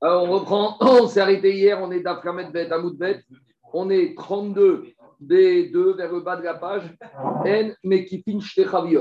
Alors, on reprend. On s'est arrêté hier. On est d'Aframet Bet, Bet. On est 32 B2 vers le bas de la page. N, Mekifin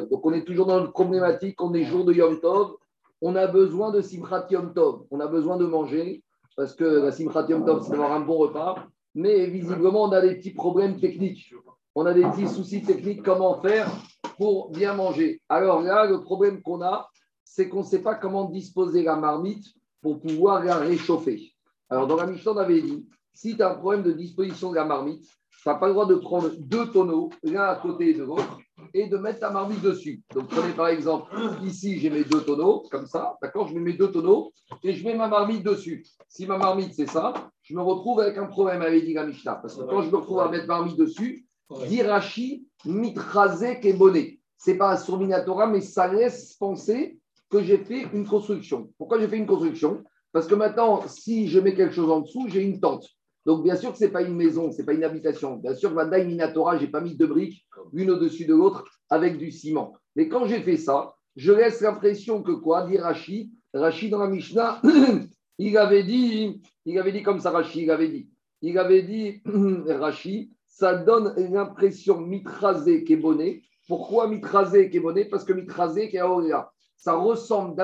Donc, on est toujours dans une problématique. On est jour de Yom Tov. On a besoin de Simchat Yom Tov. On a besoin de manger parce que la Simchat Yom Tov, c'est d'avoir un bon repas. Mais visiblement, on a des petits problèmes techniques. On a des petits soucis techniques. Comment faire pour bien manger Alors là, le problème qu'on a, c'est qu'on ne sait pas comment disposer la marmite pour pouvoir la réchauffer. Alors, dans la Mishnah, on avait dit, si tu as un problème de disposition de la marmite, tu n'as pas le droit de prendre deux tonneaux, l'un à côté de l'autre, et de mettre ta marmite dessus. Donc, prenez par exemple, ici, j'ai mes deux tonneaux, comme ça, d'accord Je mets mes deux tonneaux et je mets ma marmite dessus. Si ma marmite, c'est ça, je me retrouve avec un problème, avec dit la Mishnah. Parce que quand je me retrouve à mettre ma marmite dessus, dirachi, mitrasé, keboné. C'est pas un surminatora, mais ça laisse penser que j'ai fait une construction. Pourquoi j'ai fait une construction? Parce que maintenant, si je mets quelque chose en dessous, j'ai une tente. Donc, bien sûr que ce n'est pas une maison, ce n'est pas une habitation. Bien sûr, Vadaï Minatora, je n'ai pas mis deux briques, l'une au-dessus de l'autre, avec du ciment. Mais quand j'ai fait ça, je laisse l'impression que quoi? Dit Rashi, Rashi dans la Mishnah, il avait dit, il avait dit comme ça, Rashi, il avait dit, il avait dit, Rashi, ça donne l'impression mitrasé bonnet. Pourquoi mitrasé bonnet Parce que mitrasé là ça ressemble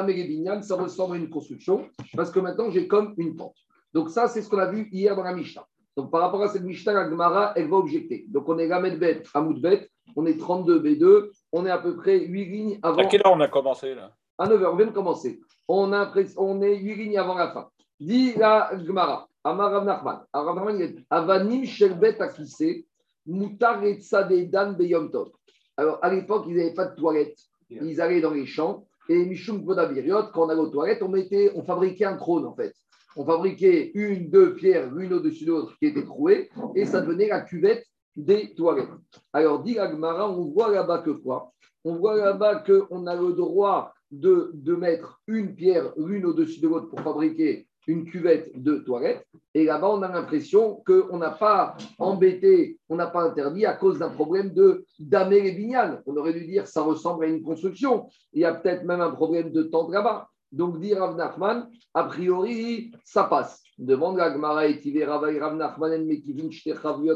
ça ressemble à une construction, parce que maintenant j'ai comme une tente. Donc ça, c'est ce qu'on a vu hier dans la Mishnah. Donc par rapport à cette Mishnah, la Gemara, elle va objecter. Donc on est Gamed Bet, Hamoud Bet, on est 32 B2, on est à peu près 8 lignes avant. À quelle heure on a commencé là? À 9h, on vient de commencer. On, a, on est 8 lignes avant la fin. Dit la Gemara, Amar Rav Nachman, Avanim Sherbet Akise, Mutar et Dan Beyom Tov. Alors à l'époque, ils n'avaient pas de toilettes. Ils allaient dans les champs et Mishum Vodaviriot, quand on allait aux toilettes, on fabriquait un trône en fait. On fabriquait une, deux pierres, l'une au-dessus de l'autre qui étaient trouées, et ça devenait la cuvette des toilettes. Alors, dit Agmara, on voit là-bas que quoi? On voit là-bas qu'on a le droit de, de mettre une pierre l'une au-dessus de l'autre pour fabriquer une cuvette de toilette. Et là-bas, on a l'impression qu'on n'a pas embêté, on n'a pas interdit à cause d'un problème de damer les. On aurait dû dire ça ressemble à une construction. Il y a peut-être même un problème de tente là-bas. Donc, dit Rav Nachman, a priori, ça passe. Demande la Gemara et Rav Nachman en Mekivin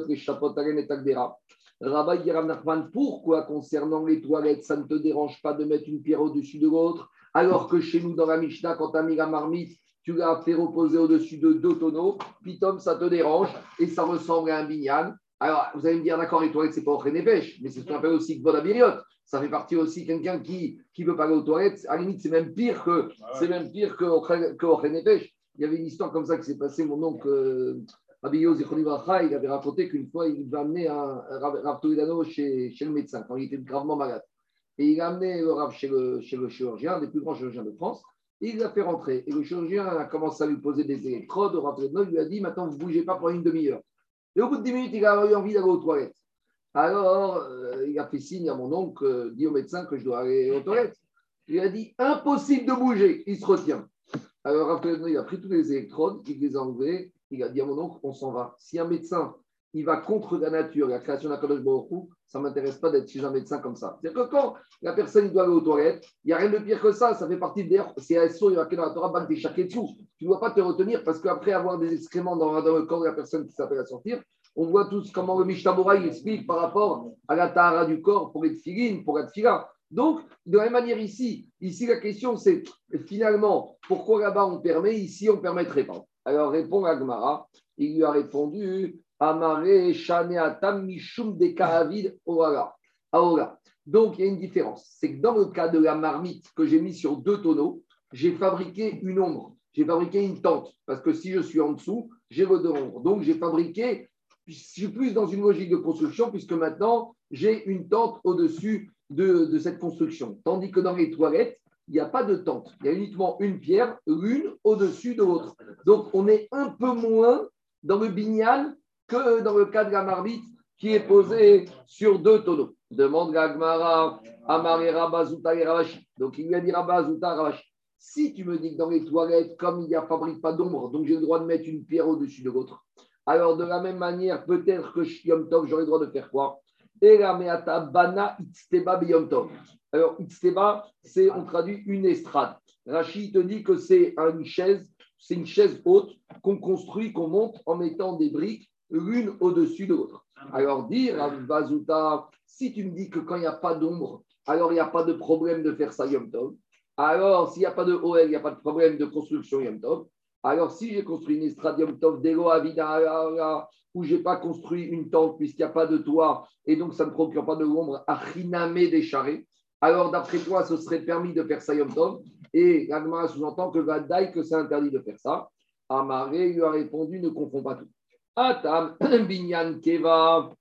les Chapotaren et Tagdera. Rabbi Rav Nachman, pourquoi concernant les toilettes, ça ne te dérange pas de mettre une pierre au-dessus de l'autre, alors que chez nous, dans la Mishnah, quand tu as mis la marmite, tu l'as fait reposer au-dessus de deux tonneaux, pitom, ça te dérange et ça ressemble à un bignan. Alors, vous allez me dire, d'accord, les toilettes, c'est pas au pêche, mais c'est ce qu'on appelle aussi Bodabiriot. Ça fait partie aussi quelqu'un qui ne veut pas aller aux toilettes. À la limite, c'est même pire que ah c'est même pêche. Il y avait une histoire comme ça qui s'est passée. Mon oncle euh, Abiyo il avait raconté qu'une fois, il va amener un Rav chez, chez le médecin quand il était gravement malade. Et il a amené le Rav chez le, chez le chirurgien, un des plus grands chirurgiens de France il l'a fait rentrer. Et le chirurgien a commencé à lui poser des électrodes. Il lui a dit Maintenant, vous ne bougez pas pour une demi-heure. Et au bout de dix minutes, il a eu envie d'aller aux toilettes. Alors, euh, il a fait signe à mon oncle, euh, dit au médecin que je dois aller aux toilettes. Il a dit Impossible de bouger. Il se retient. Alors, il a pris tous les électrodes, il les a enlevés. Il a dit à mon oncle On s'en va. Si un médecin il va contre la nature, la création d'un Kadosh Baruch ça ne m'intéresse pas d'être chez un médecin comme ça. C'est-à-dire que quand la personne doit aller aux toilettes, il n'y a rien de pire que ça. Ça fait partie c'est un il y a dans la Torah, des. Tu ne dois pas te retenir parce qu'après avoir des excréments dans, le corps de la personne qui s'appelle à sortir, on voit tous comment le Mishtabura explique par rapport à la Tahara du corps pour être filine, pour être fila. Donc, de la même manière ici, ici la question c'est finalement, pourquoi là-bas on permet, ici on ne permettrait pas? Alors répond Agmara, il lui a répondu Amare, Shaneatam, Mishum, de Donc, il y a une différence. C'est que dans le cas de la marmite que j'ai mis sur deux tonneaux, j'ai fabriqué une ombre. J'ai fabriqué une tente. Parce que si je suis en dessous, j'ai le ombre. Donc, j'ai fabriqué, je suis plus dans une logique de construction, puisque maintenant, j'ai une tente au-dessus de, de, cette construction. Tandis que dans les toilettes, il n'y a pas de tente. Il y a uniquement une pierre, l'une au-dessus de l'autre. Donc, on est un peu moins dans le bignal que dans le cas de la marmite qui est posée sur deux tonneaux. Demande Gagmara, Amarera, Bazuta et Ravashi. Donc il lui a dit Rabazuta, Ravashi. Si tu me dis que dans les toilettes, comme il n'y a fabrique pas d'ombre, donc j'ai le droit de mettre une pierre au-dessus de l'autre, alors de la même manière, peut-être que Yom Tov, le droit de faire quoi? Alors, itzteba, c'est, on traduit une estrade. Rachid te dit que c'est une chaise, c'est une chaise haute qu'on construit, qu'on monte en mettant des briques l'une au-dessus de l'autre. Alors, dire à Vazuta, si tu me dis que quand il n'y a pas d'ombre, alors il n'y a pas de problème de faire ça Yom Tov. Alors, s'il n'y a pas de OL, il n'y a pas de problème de construction Yom Tov. Alors, si j'ai construit une estrade Yom Tov, Dego Avida, où je n'ai pas construit une tente puisqu'il n'y a pas de toit et donc ça ne procure pas de l'ombre, Achiname des charrets, alors d'après toi, ce serait permis de faire ça Yom Tov. Et Gagmara sous-entend que Vadaï, que c'est interdit de faire ça. Amaré lui a répondu ne confonds pas tout. Atam, Binyan Keva,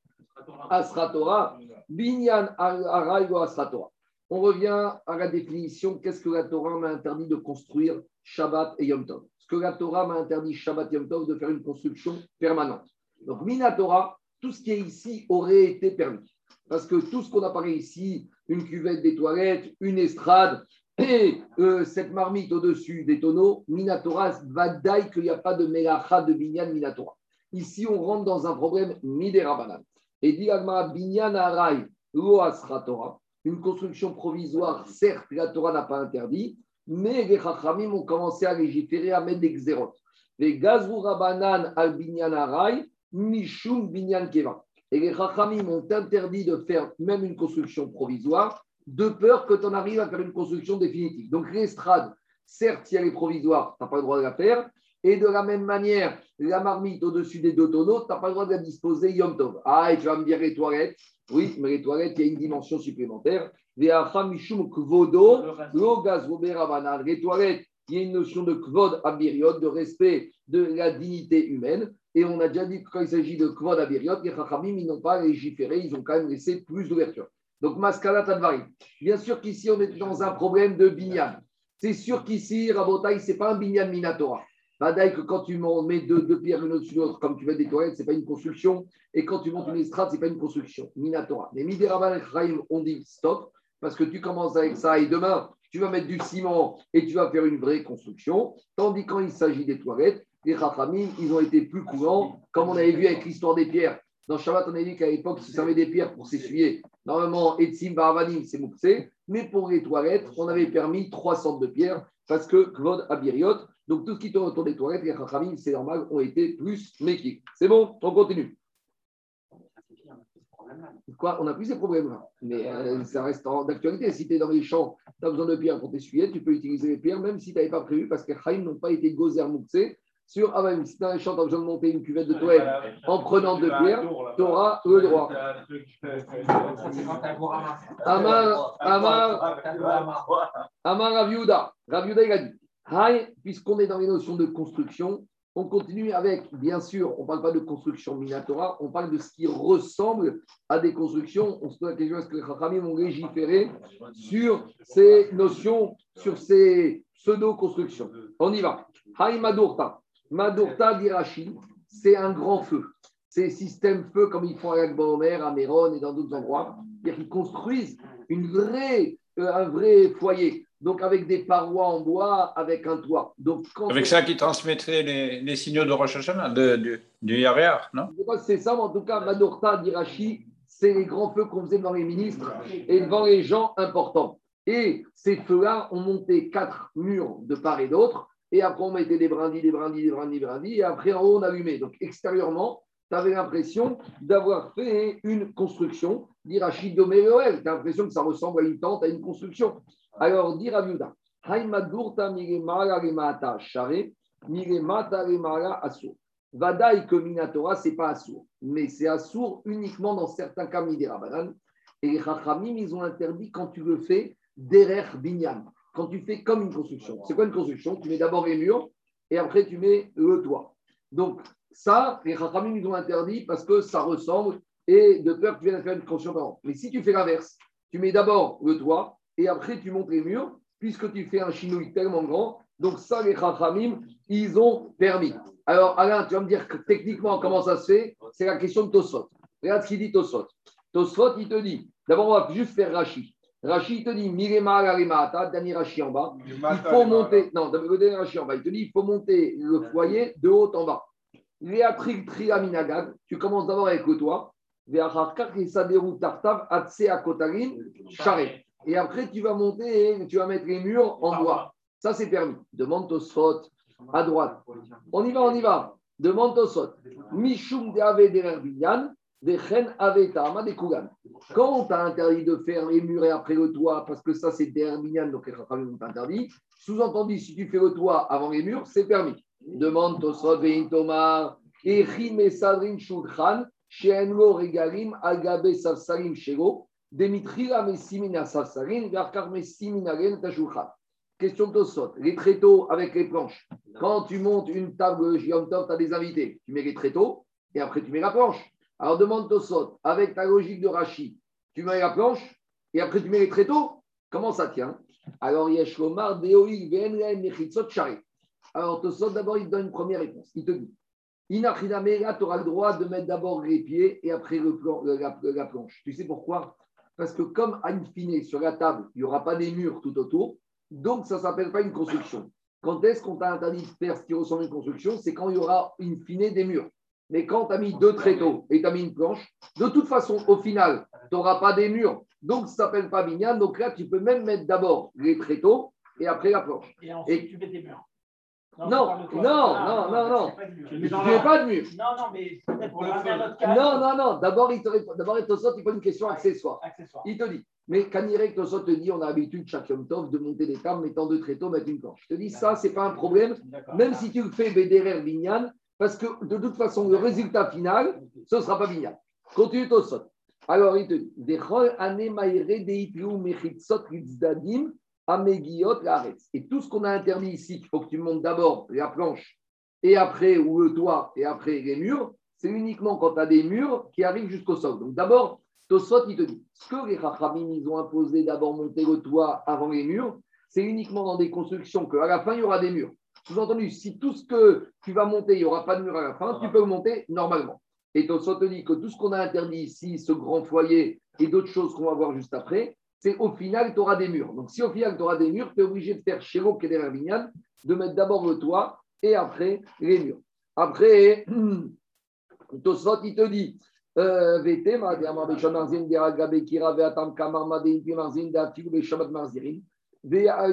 Asratora, Binyan Araigo Asratora. On revient à la définition qu'est-ce que la Torah m'a interdit de construire Shabbat et Yom Tov? Ce que la Torah m'a interdit Shabbat et Yom Tov de faire une construction permanente? Donc, Minatora, tout ce qui est ici aurait été permis. Parce que tout ce qu'on a parlé ici, une cuvette des toilettes, une estrade, et euh, cette marmite au-dessus des tonneaux, Minatora, vadaï qu'il n'y a pas de melacha de binyan Minatora. Ici, on rentre dans un problème midérabanan. Et dit binyan aray lo Torah, une construction provisoire, certes, la Torah n'a pas interdit, mais les chachamim ont commencé à légiférer, à mettre des xérotes. Les gazrou rabanan al binyan aray, mishum binyan keva. Et les chachamim ont interdit de faire même une construction provisoire, de peur que tu en arrives à faire une construction définitive. Donc l'estrade, certes, si elle est provisoire, tu n'as pas le droit de la faire. Et de la même manière, la marmite au-dessus des deux tonneaux, tu n'as pas le droit de la disposer Yom Tov. Ah, et tu vas me dire les toilettes. Oui, mais les toilettes, il y a une dimension supplémentaire. Les toilettes, il y a une notion de kvod abiriot, de respect de la dignité humaine. Et on a déjà dit que quand il s'agit de kvod abiriot, les chachamim, ils n'ont pas légiféré, ils ont quand même laissé plus d'ouverture. Donc, Maskala Tadvari. Bien sûr qu'ici, on est dans un problème de binyan. C'est sûr qu'ici, Rabotai, ce n'est pas un binyan minatora. Badaï que quand tu mets deux, deux pierres l'une au-dessus de l'autre, comme tu mets des toilettes, ce n'est pas une construction. Et quand tu montes une estrade, ce n'est pas une construction. Minatora. Mais Mideraban et on dit stop, parce que tu commences avec ça et demain, tu vas mettre du ciment et tu vas faire une vraie construction. Tandis quand il s'agit des toilettes, les Rachamim, ils ont été plus courants, comme on avait vu avec l'histoire des pierres. Dans Shabbat, on a dit qu'à l'époque, ils se servaient des pierres pour s'essuyer. Normalement, Etzim Baravanim, c'est Moukse. Mais pour les toilettes, on avait permis trois sortes de pierres parce que Kvod Abiriot, donc tout ce qui tourne autour des toilettes, les Chachamim, c'est normal, ont été plus méquiques. C'est bon, on continue. Quoi On n'a plus ces problèmes-là. Mais euh, ça reste d'actualité. Si tu es dans les champs, tu as besoin de pierres pour t'essuyer, tu peux utiliser les pierres, même si tu n'avais pas prévu, parce que les n'ont pas été gozer sur ah ben, si tu as un champ, tu as besoin de monter une cuvette de toilette en prenant deux pierres, tu auras le droit. Amar, Amar, Amar Raviuda. Raviuda, il a dit puisqu'on est dans les notions de construction, on continue avec, bien sûr, on ne parle pas de construction minatora, on parle de ce qui ressemble à des constructions. On se pose la question est-ce que les Chachamim ont légiféré sur ces notions, sur ces pseudo-constructions? On y va. Haï Madurta. Madurta d'Irachi, c'est un grand feu. C'est système feu comme ils font à Agbomer, à Méron et dans d'autres endroits. C'est-à-dire qu'ils construisent une vraie, euh, un vrai foyer. Donc avec des parois en bois, avec un toit. Donc, avec ça qui transmettrait les, signaux de Rosh Hashanah, de, de, du Yaréar, non? C'est ça, mais en tout cas, Madurta d'Irachi, c'est les grands feux qu'on faisait devant les ministres et devant les gens importants. Et ces feux-là ont monté quatre murs de part et d'autre et après on mettait des brindilles, des brindilles, des brindilles, des brindilles, et après en haut on allumait. Donc extérieurement, tu avais l'impression d'avoir fait une construction, à Doméoel, tu as l'impression que ça ressemble à une tente, à une construction. Alors, dire à Viuda, Vadaï que Minatora, ce n'est pas Assour, mais c'est Assour uniquement dans certains cas Midirabanan. Et les Chachamim, ils ont interdit quand tu le fais derrière Binyan quand tu fais comme une construction. C'est quoi une construction? Tu mets d'abord les murs et après tu mets le toit. Donc, ça, les Chachamim, ils ont interdit parce que ça ressemble et de peur que tu viennes faire une construction Mais si tu fais l'inverse, tu mets d'abord le toit et après tu montes les murs, puisque tu fais un chinouille tellement grand. Donc, ça, les Chachamim, ils ont permis. Alors, Alain, tu vas me dire que techniquement, comment ça se fait? C'est la question de Tosot. Regarde ce qu'il dit Tosot. Tosot, il te dit d'abord, on va juste faire Rachid. Rachid te dit, Mirema dernier Rachid en bas. Il faut monter, non, dernier Rachid en bas. Il te dit, il faut monter le foyer de haut en bas. Léatril Triaminagad, tu commences d'abord avec le toit, Et après, tu vas monter et tu vas mettre les murs en bois. Ça, c'est permis. Demande Tosfot à droite. On y va, on y va. Demande Tosfot. Mishum de ave de chen ave ta'ama de kugan. Quand on t'a interdit de faire les murs et après le toit, parce que ça, c'est der binyan, donc les chachamim ont interdit. Sous-entendu, si tu fais le toit avant les murs, c'est permis. Demande Tosfot, vein Tomar, echim et sadrin shulchan, she'enlo regalim, agabe savsarim shego, Question de Tosot. Les tréteaux avec les planches. Quand tu montes une table Yom Tov, tu as des invités. Tu mets les tréteaux et après tu mets la planche. Alors demande Tosot, avec ta logique de Rashi, tu mets la planche et après tu mets les tréteaux. Comment ça tient? Alors Yeshomar, Deoï, Venren, Mechitzot, Chari. Alors Tosot, d'abord, il te donne une première réponse. Il te dit Inachinamera, tu auras le droit de mettre d'abord les pieds et après le plan, la, la, planche. Tu sais pourquoi? Parce que comme à une fine, sur la table, il n'y aura pas des murs tout autour, donc, ça ne s'appelle pas une construction. Quand est-ce qu'on t'a interdit de faire ce qui ressemble à une construction C'est quand il y aura une fine des murs. Mais quand tu as mis deux tréteaux et tu as mis une planche, de toute façon, au final, tu n'auras pas des murs. Donc, ça ne s'appelle pas mignonne. Donc là, tu peux même mettre d'abord les tréteaux et après la planche. Et ensuite, tu mets des murs. Non, non, non, non, non, non. Tu ne mets pas de mur. Non, non, mais pour cas. Non, non, non. D'abord, il te D'abord, il te sort, il pose une question accessoire. accessoire. Il te dit. Mais Kanirek Tosot te dit, on a l'habitude chaque Yom Tov de monter des tables, mettant deux tréteaux, mettre une planche. Je te dis, ça, c'est pas un problème, même si tu le fais Bederer Binyan, parce que de toute façon, le résultat final, ce ne sera pas Binyan. Continue Tosot. Alors, il te dit, et tout ce qu'on a interdit ici, il faut que tu montes d'abord la planche, et après, ou le toit, et après les murs, c'est uniquement quand tu as des murs qui arrivent jusqu'au sol. Donc d'abord, Tosfot, il te dit, ce que les Rachamim, ils ont imposé d'abord monter le toit avant les murs, c'est uniquement dans des constructions qu'à la fin, il y aura des murs. Sous-entendu, si tout ce que tu vas monter, il n'y aura pas de mur à la fin, tu peux monter normalement. Et Tosfot te dit que tout ce qu'on a interdit ici, ce grand foyer et d'autres choses qu'on va voir juste après, c'est au final, tu auras des murs. Donc, si au final, tu auras des murs, tu es obligé de faire chez Keder Vignan, de mettre d'abord le toit et après les murs. Après, Tosfot, il te dit, euh, il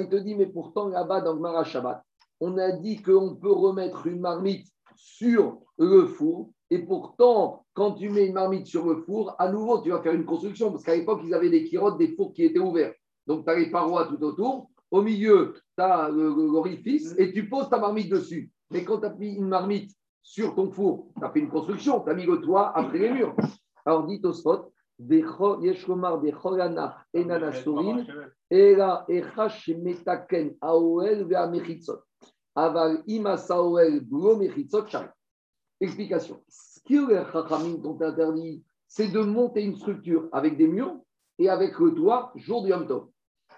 te dit, mais pourtant là-bas dans le Mara Shabbat, on a dit qu'on peut remettre une marmite sur le four. Et pourtant, quand tu mets une marmite sur le four, à nouveau, tu vas faire une construction. Parce qu'à l'époque, ils avaient des kirottes, des fours qui étaient ouverts. Donc, tu as les parois tout autour. Au milieu, tu as l'orifice et tu poses ta marmite dessus. Mais quand tu as mis une marmite sur ton four, tu as fait une construction, tu as mis le toit après les murs. Alors dit Mechitzot. Aval Explication. Ce les Chachamim t'ont interdit, c'est de monter une structure avec des murs et avec le toit jour de Yom Tov.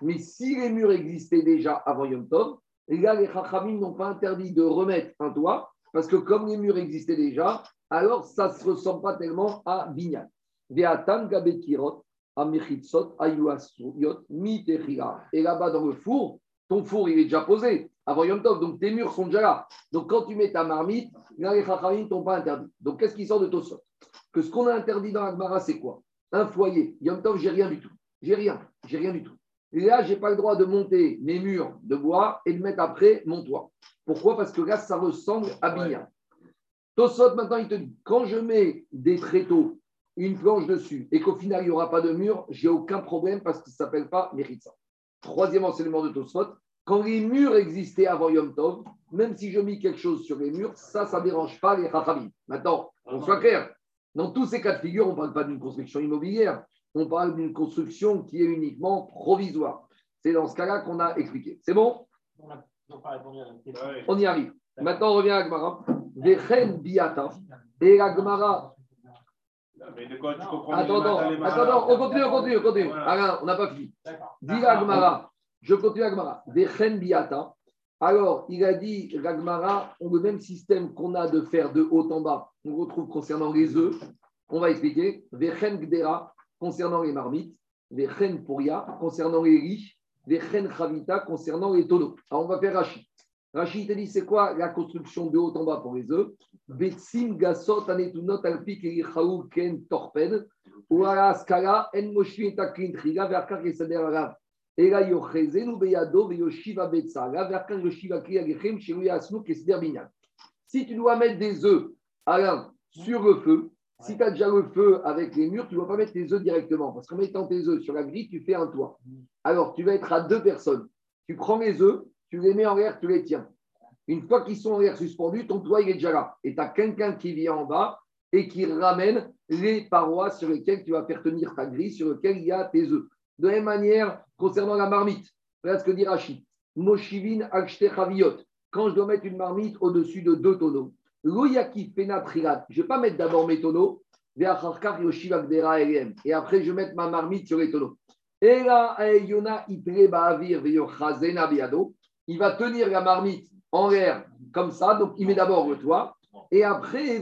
Mais si les murs existaient déjà avant Yom Tov, là, les Chachamim n'ont pas interdit de remettre un toit parce que comme les murs existaient déjà, alors ça ne se ressemble pas tellement à Binyan. Et là-bas dans le four, ton four il est déjà posé avant Yom Tov, donc tes murs sont déjà là. Donc quand tu mets ta marmite, là les Chachamim ne t'ont pas interdit. Donc qu'est-ce qui sort de Tosot? Que ce qu'on a interdit dans Agmara, c'est quoi? Un foyer. Yom Tov, j'ai rien du tout. J'ai rien, j'ai rien du tout. Et là, je n'ai pas le droit de monter mes murs de bois et de mettre après mon toit. Pourquoi? Parce que là, ça ressemble à Binyan. Tosot, maintenant, il te dit quand je mets des tréteaux, une planche dessus, et qu'au final, il n'y aura pas de mur, j'ai aucun problème parce que ça ne s'appelle pas Méritza. Troisième enseignement de Tosot quand les murs existaient avant Yom Tov, même si je mets quelque chose sur les murs, ça, ça ne dérange pas les Chachamim. Maintenant, on soit clair, dans tous ces cas de figure, on ne parle pas d'une construction immobilière, on parle d'une construction qui est uniquement provisoire. C'est dans ce cas-là qu'on a expliqué. C'est bon? On y arrive. Maintenant, on revient à Gmara. Vechen biata. Et la Gmara. Attends, attends, on continue, on continue, on continue. on n'a pas fini. Dis la Gmara. Je continue la Gmara. Vechen biata. Alors, il a dit, Ragmara, on le même système qu'on a de faire de haut en bas, on retrouve concernant les œufs. On va expliquer. Vechen gdera, concernant les marmites, les chen puria concernant les riches, les chen chavita concernant les tonneaux. Alors on va faire Rashi. Rachid te dit c'est quoi la construction de haut en bas pour les œufs? Betsim gasot anetunot alpik ken torpen ou en moshi et verkar. Binyan. Si tu dois mettre des œufs, Alain, sur le feu, si tu as déjà le feu avec les murs, tu ne dois pas mettre tes œufs directement. Parce qu'en mettant tes œufs sur la grille, tu fais un toit. Alors, tu vas être à deux personnes. Tu prends les œufs, tu les mets en l'air, tu les tiens. Une fois qu'ils sont en l'air suspendus, ton toit, il est déjà là. Et tu as quelqu'un qui vient en bas et qui ramène les parois sur lesquelles tu vas faire tenir ta grille, sur lesquelles il y a tes œufs. De la même manière, concernant la marmite, voilà ce que dit Rachid. Moshivin akshte. Quand je dois mettre une marmite au-dessus de deux tonneaux, Loyaki. Je ne vais pas mettre d'abord mes tonneaux, et après je vais mettre ma marmite sur les tonneaux. Et là, il va tenir la marmite en l'air comme ça, donc il met d'abord le toit, et après,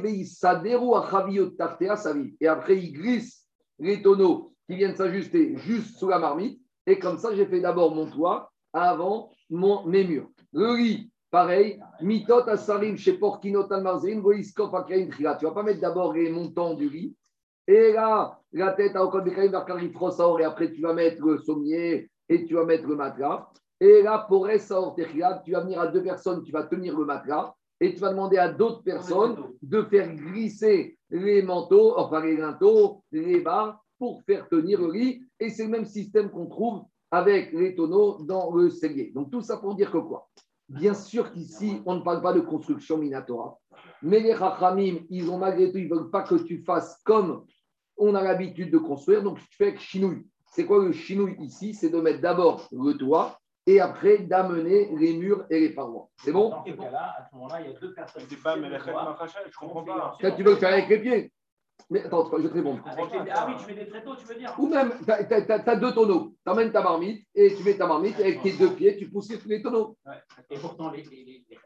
et après il glisse les tonneaux qui viennent s'ajuster juste sous la marmite, et comme ça j'ai fait d'abord mon toit avant mon, mes murs. Le riz, pareil, mitot asarim chez porkinot almarzin, voiskov akain Tu vas pas mettre d'abord les montants du riz, et là, la tête à Okol Bekaim et après tu vas mettre le sommier et tu vas mettre le matelas. Et là, pour Essaor tu vas venir à deux personnes, tu vas tenir le matelas. Et tu vas demander à d'autres personnes de faire glisser les manteaux, enfin les linteaux, les barres pour faire tenir le riz. Et c'est le même système qu'on trouve avec les tonneaux dans le cellier. Donc tout ça pour dire que quoi? Bien sûr qu'ici, on ne parle pas de construction minatora, mais les Rachamim, ils ont malgré tout, ils ne veulent pas que tu fasses comme on a l'habitude de construire, donc tu fais chinouille. C'est quoi le chinouille ici? C'est de mettre d'abord le toit et après d'amener les murs et les parois. C'est bon? Dans ce cas-là, à ce moment-là, il y a deux personnes. Je comprends pas. Là, tu veux le faire avec les pieds mais attends, je vais te répondre. Ah oui, tu mets des tréteaux, tu veux dire Ou même, tu as, deux tonneaux. Tu amènes ta marmite et tu mets ta marmite avec tes deux pieds, tu pousses les tonneaux. Ouais. Et pourtant, les, les, les, les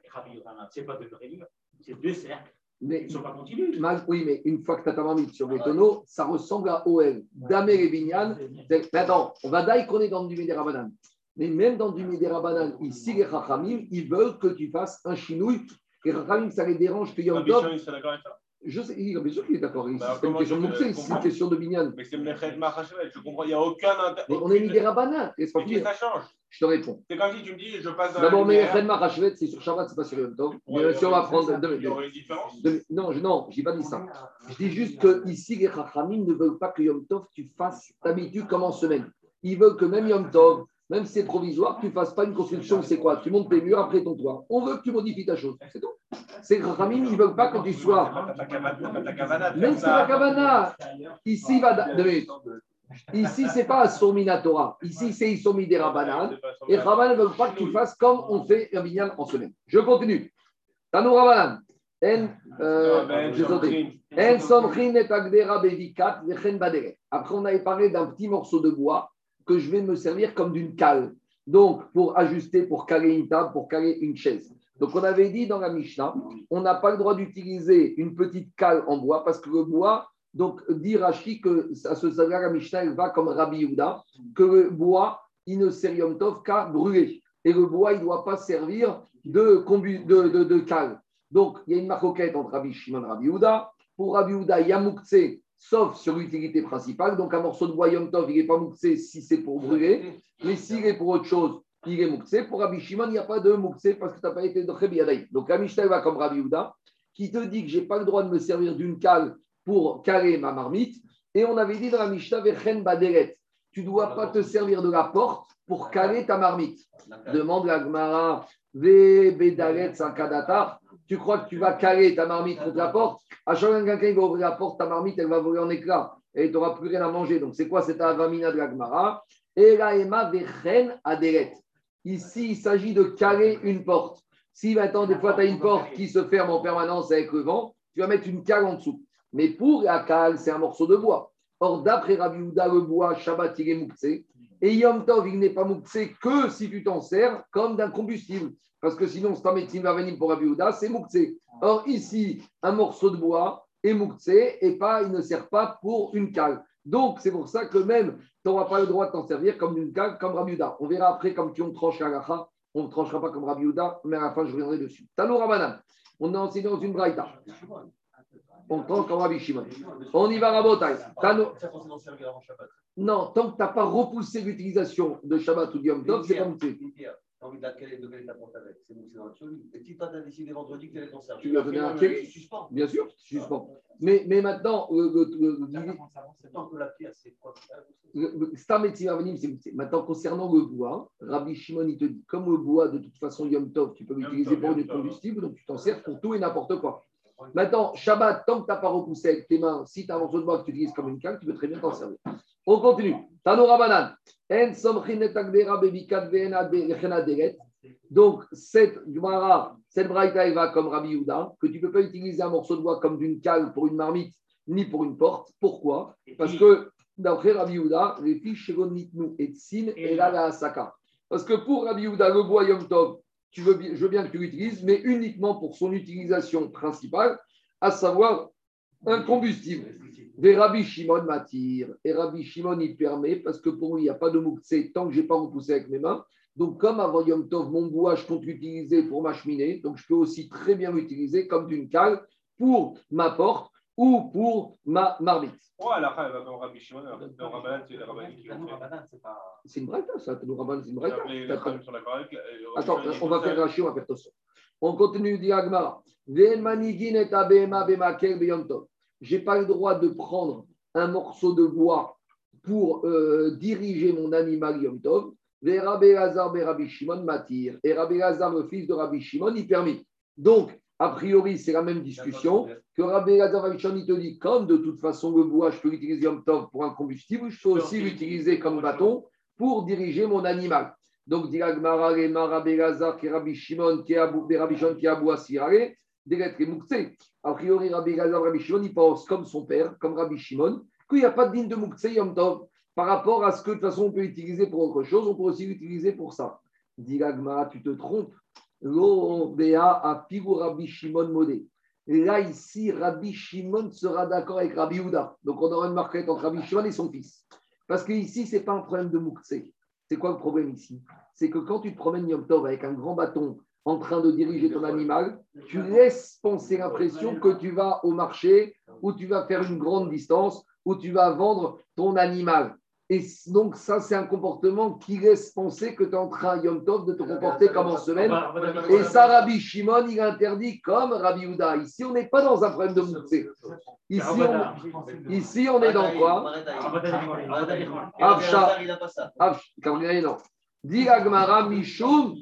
ce n'est pas deux rainures, c'est deux cercles. Mais, Ils ne sont pas continus. oui, mais une fois que tu as ta marmite sur les tonneaux, ça ressemble à OL. Damé et Bignan. Attends, on va dire qu'on est dans du Médérabanan. Mais même dans du Médérabanan, ici, les Chachamim, ils veulent que tu fasses un chinouille. Les Chachamim, ça les dérange que Yom Tov. Je sais, il, bien sûr qu'il est d'accord. Bah, c'est une question de Moussé, c'est une question de Binyan. Mais c'est Mechet Machachevet, je comprends, il n'y a aucun intérêt. Mais on est mis des rabanas, qu'est-ce que ça change Je te réponds. C'est comme si tu me dis, je passe D'abord, Mechet Machachevet, c'est sur Shabbat, c'est pas sur Yom Tov. Mais si on va prendre. Il y aurait une différence Non, je n'ai pas dit ça. Je dis juste que ici, les Chachamim ne veulent pas que Yom Tov, tu fasses d'habitude comme en semaine. Ils veulent que même Yom Tov, même si c'est provisoire, tu ne fasses pas une construction, c'est quoi? Tu montes tes murs après ton toit. On veut que tu modifies ta chose, c'est tout. C'est Rachamim, ils ne veulent pas que tu sois. Même si la Kavana, ici, va. Ici, ce n'est pas Somina Torah. Ici, c'est Isomi des Rabbanan. Et Rabbanan ne veulent pas que tu fasses comme on fait un binyan en semaine. Je continue. Tanou Rabbanan. En, euh, Après, on avait parlé d'un petit morceau de bois que je vais me servir comme d'une cale. Donc, pour ajuster, pour caler une table, pour caler une chaise. Donc, on avait dit dans la Mishnah, on n'a pas le droit d'utiliser une petite cale en bois parce que le bois, donc, dit Rashi que à ce stade la Mishnah, elle va comme Rabbi Yehuda, que le bois, il ne sert tov qu'à brûler. Et le bois, il ne doit pas servir de, de, de, de, cale. Donc, il y a une marcoquette entre Rabbi Shimon et Rabbi Yehuda. Pour Rabbi Yehuda, il y a sauf sur l'utilité principale. Donc, un morceau de bois Yom Tov, il n'est pas mouxé si c'est pour brûler, mais s'il est pour autre chose, il est mouxé. Pour Rabbi Shimon, il n'y a pas de mouxé parce que tu n'as pas été de Chebiadaï. Donc, la Mishnah va comme Rabbi Houda, qui te dit que je n'ai pas le droit de me servir d'une cale pour caler ma marmite. Et on avait dit dans la Mishnah, tu ne dois pas te servir de la porte pour caler ta marmite. Demande la Gemara, tu crois que tu vas caler ta marmite contre la porte? À chaque fois que quelqu'un va ouvrir la porte, ta marmite, elle va voler en éclats et tu n'auras plus rien à manger. Donc, c'est quoi cette avamina de la Gemara? Ema vechen aderet. Ici, il s'agit de caler une porte. Si maintenant, des fois, tu as une porte qui se ferme en permanence avec le vent, tu vas mettre une cale en dessous. Mais pour la cale, c'est un morceau de bois. Or, d'après Rabbi Houda, le bois, Shabbat, il est Et Yom Tov, il n'est pas mouxé que si tu t'en sers comme d'un combustible. Parce que sinon, ta médecine va venir pour Rabbi c'est Mouktsé. Or, ici, un morceau de bois est Mouktsé et pas, il ne sert pas pour une cale. Donc, c'est pour ça que même, tu n'auras pas le droit de t'en servir comme une cale, comme Rabbi On verra après, comme tu on tranche la On ne tranchera pas comme Rabbi Houda, mais à la fin, je reviendrai dessus. Tano Rabanan, on a enseigné dans une braïta. On tranche comme Rabbi Shimon. On y va, Rabotai. Tano... Non, tant que tu n'as pas repoussé l'utilisation de Shabbat ou du Yom Tov, c'est comme tu envie de la caler, de caler ta porte avec. C'est bon, c'est dans l'absolu. Et si toi, t'as décidé vendredi que tu allais t'en servir. Tu lui as donné un Tu kéli suspends. Bien sûr, tu suspends. Mais, mais maintenant, le, le, le- le- Tant que la pierre, c'est quoi Maintenant, concernant le bois, Rabbi Shimon, il te dit, comme le bois, de toute façon, Yom Tov, tu peux l'utiliser pour du Tov. combustible, donc tu t'en sers pour tout et n'importe quoi. Maintenant, Shabbat, tant que tu n'as pas repoussé avec tes mains, si tu as un morceau de bois que tu utilises comme une canne, tu peux très bien t'en servir. On continue. Donc, cette Gemara, cette Braïta, elle va comme Rabbi Yehuda, que tu ne peux pas utiliser un morceau de bois comme d'une cale pour une marmite, ni pour une porte. Pourquoi? Parce que, d'après Rabbi Yehuda, les fiches Nitnu et Tsin et là la Asaka. Parce que pour Rabbi Yehuda, le bois Yom Tov, tu veux, bien- je veux bien que tu l'utilises, mais uniquement pour son utilisation principale, à savoir un combustible. Des Rabbi Shimon m'attire. Et Rabbi Shimon, il permet, parce que pour lui, il n'y a pas de moukse tant que je n'ai pas repoussé avec mes mains. Donc, comme avant Yom Tov, mon bois, je compte l'utiliser pour ma cheminée. Donc, je peux aussi très bien l'utiliser comme d'une cale pour ma porte ou pour ma marmite. Rabbanan, c'est une braïta, ça. Nous Rabban, c'est une braïta. Euh, Attends, on va faire Rashi, on va faire Tosson. On continue, dit Agmara. Ve'en manigin et abema bemakel beyom tov. J'ai pas le droit de prendre un morceau de bois pour euh, diriger mon animal Yom Tov. Ve Rabbi Shimon matir. Et Rabbi Lazar, le fils de Rabbi Shimon, il permet. Donc, a priori, c'est la même discussion que Rabbi Lazar Rabbi Shimon, il te dit, comme de toute façon le bois, je peux l'utiliser Yom Tov pour un combustible, je peux aussi l'utiliser comme bâton pour diriger mon animal. Donc, dit Rabbi Lazar, qui Rabbi Shimon, qui Rabbi Shimon, qui des lettres et. A priori, Rabbi Rabbi Shimon, il pense comme son père, comme Rabbi Shimon, qu'il n'y a pas de digne de Moukse Yom Tov par rapport à ce que de toute façon on peut utiliser pour autre chose, on peut aussi l'utiliser pour ça. Dit Agmara, tu te trompes. Lo Bea a Pigou Rabbi Shimon Modé. Et là, ici, Rabbi Shimon sera d'accord avec Rabbi Houda. Donc, on aura une marquette entre Rabbi Shimon et son fils. Parce qu'ici, ce n'est pas un problème de Moukse. C'est quoi le problème ici? C'est que quand tu te promènes Yom Tov avec un grand bâton en train de diriger ton animal, tu laisses penser l'impression que tu vas au marché, ou tu vas faire une grande distance, ou tu vas vendre ton animal. Et donc, ça, c'est un comportement qui laisse penser que tu es en train, Yom Tov, de te comporter comme en semaine. Et ça, Rabbi Shimon, il interdit comme Rabbi Houda. Ici, on n'est pas dans un problème de Moukse. Ici, on, ici, on est dans quoi Avcha. Il a pas ça. Ah, Gabriel, non. Dit Agmara Mishum,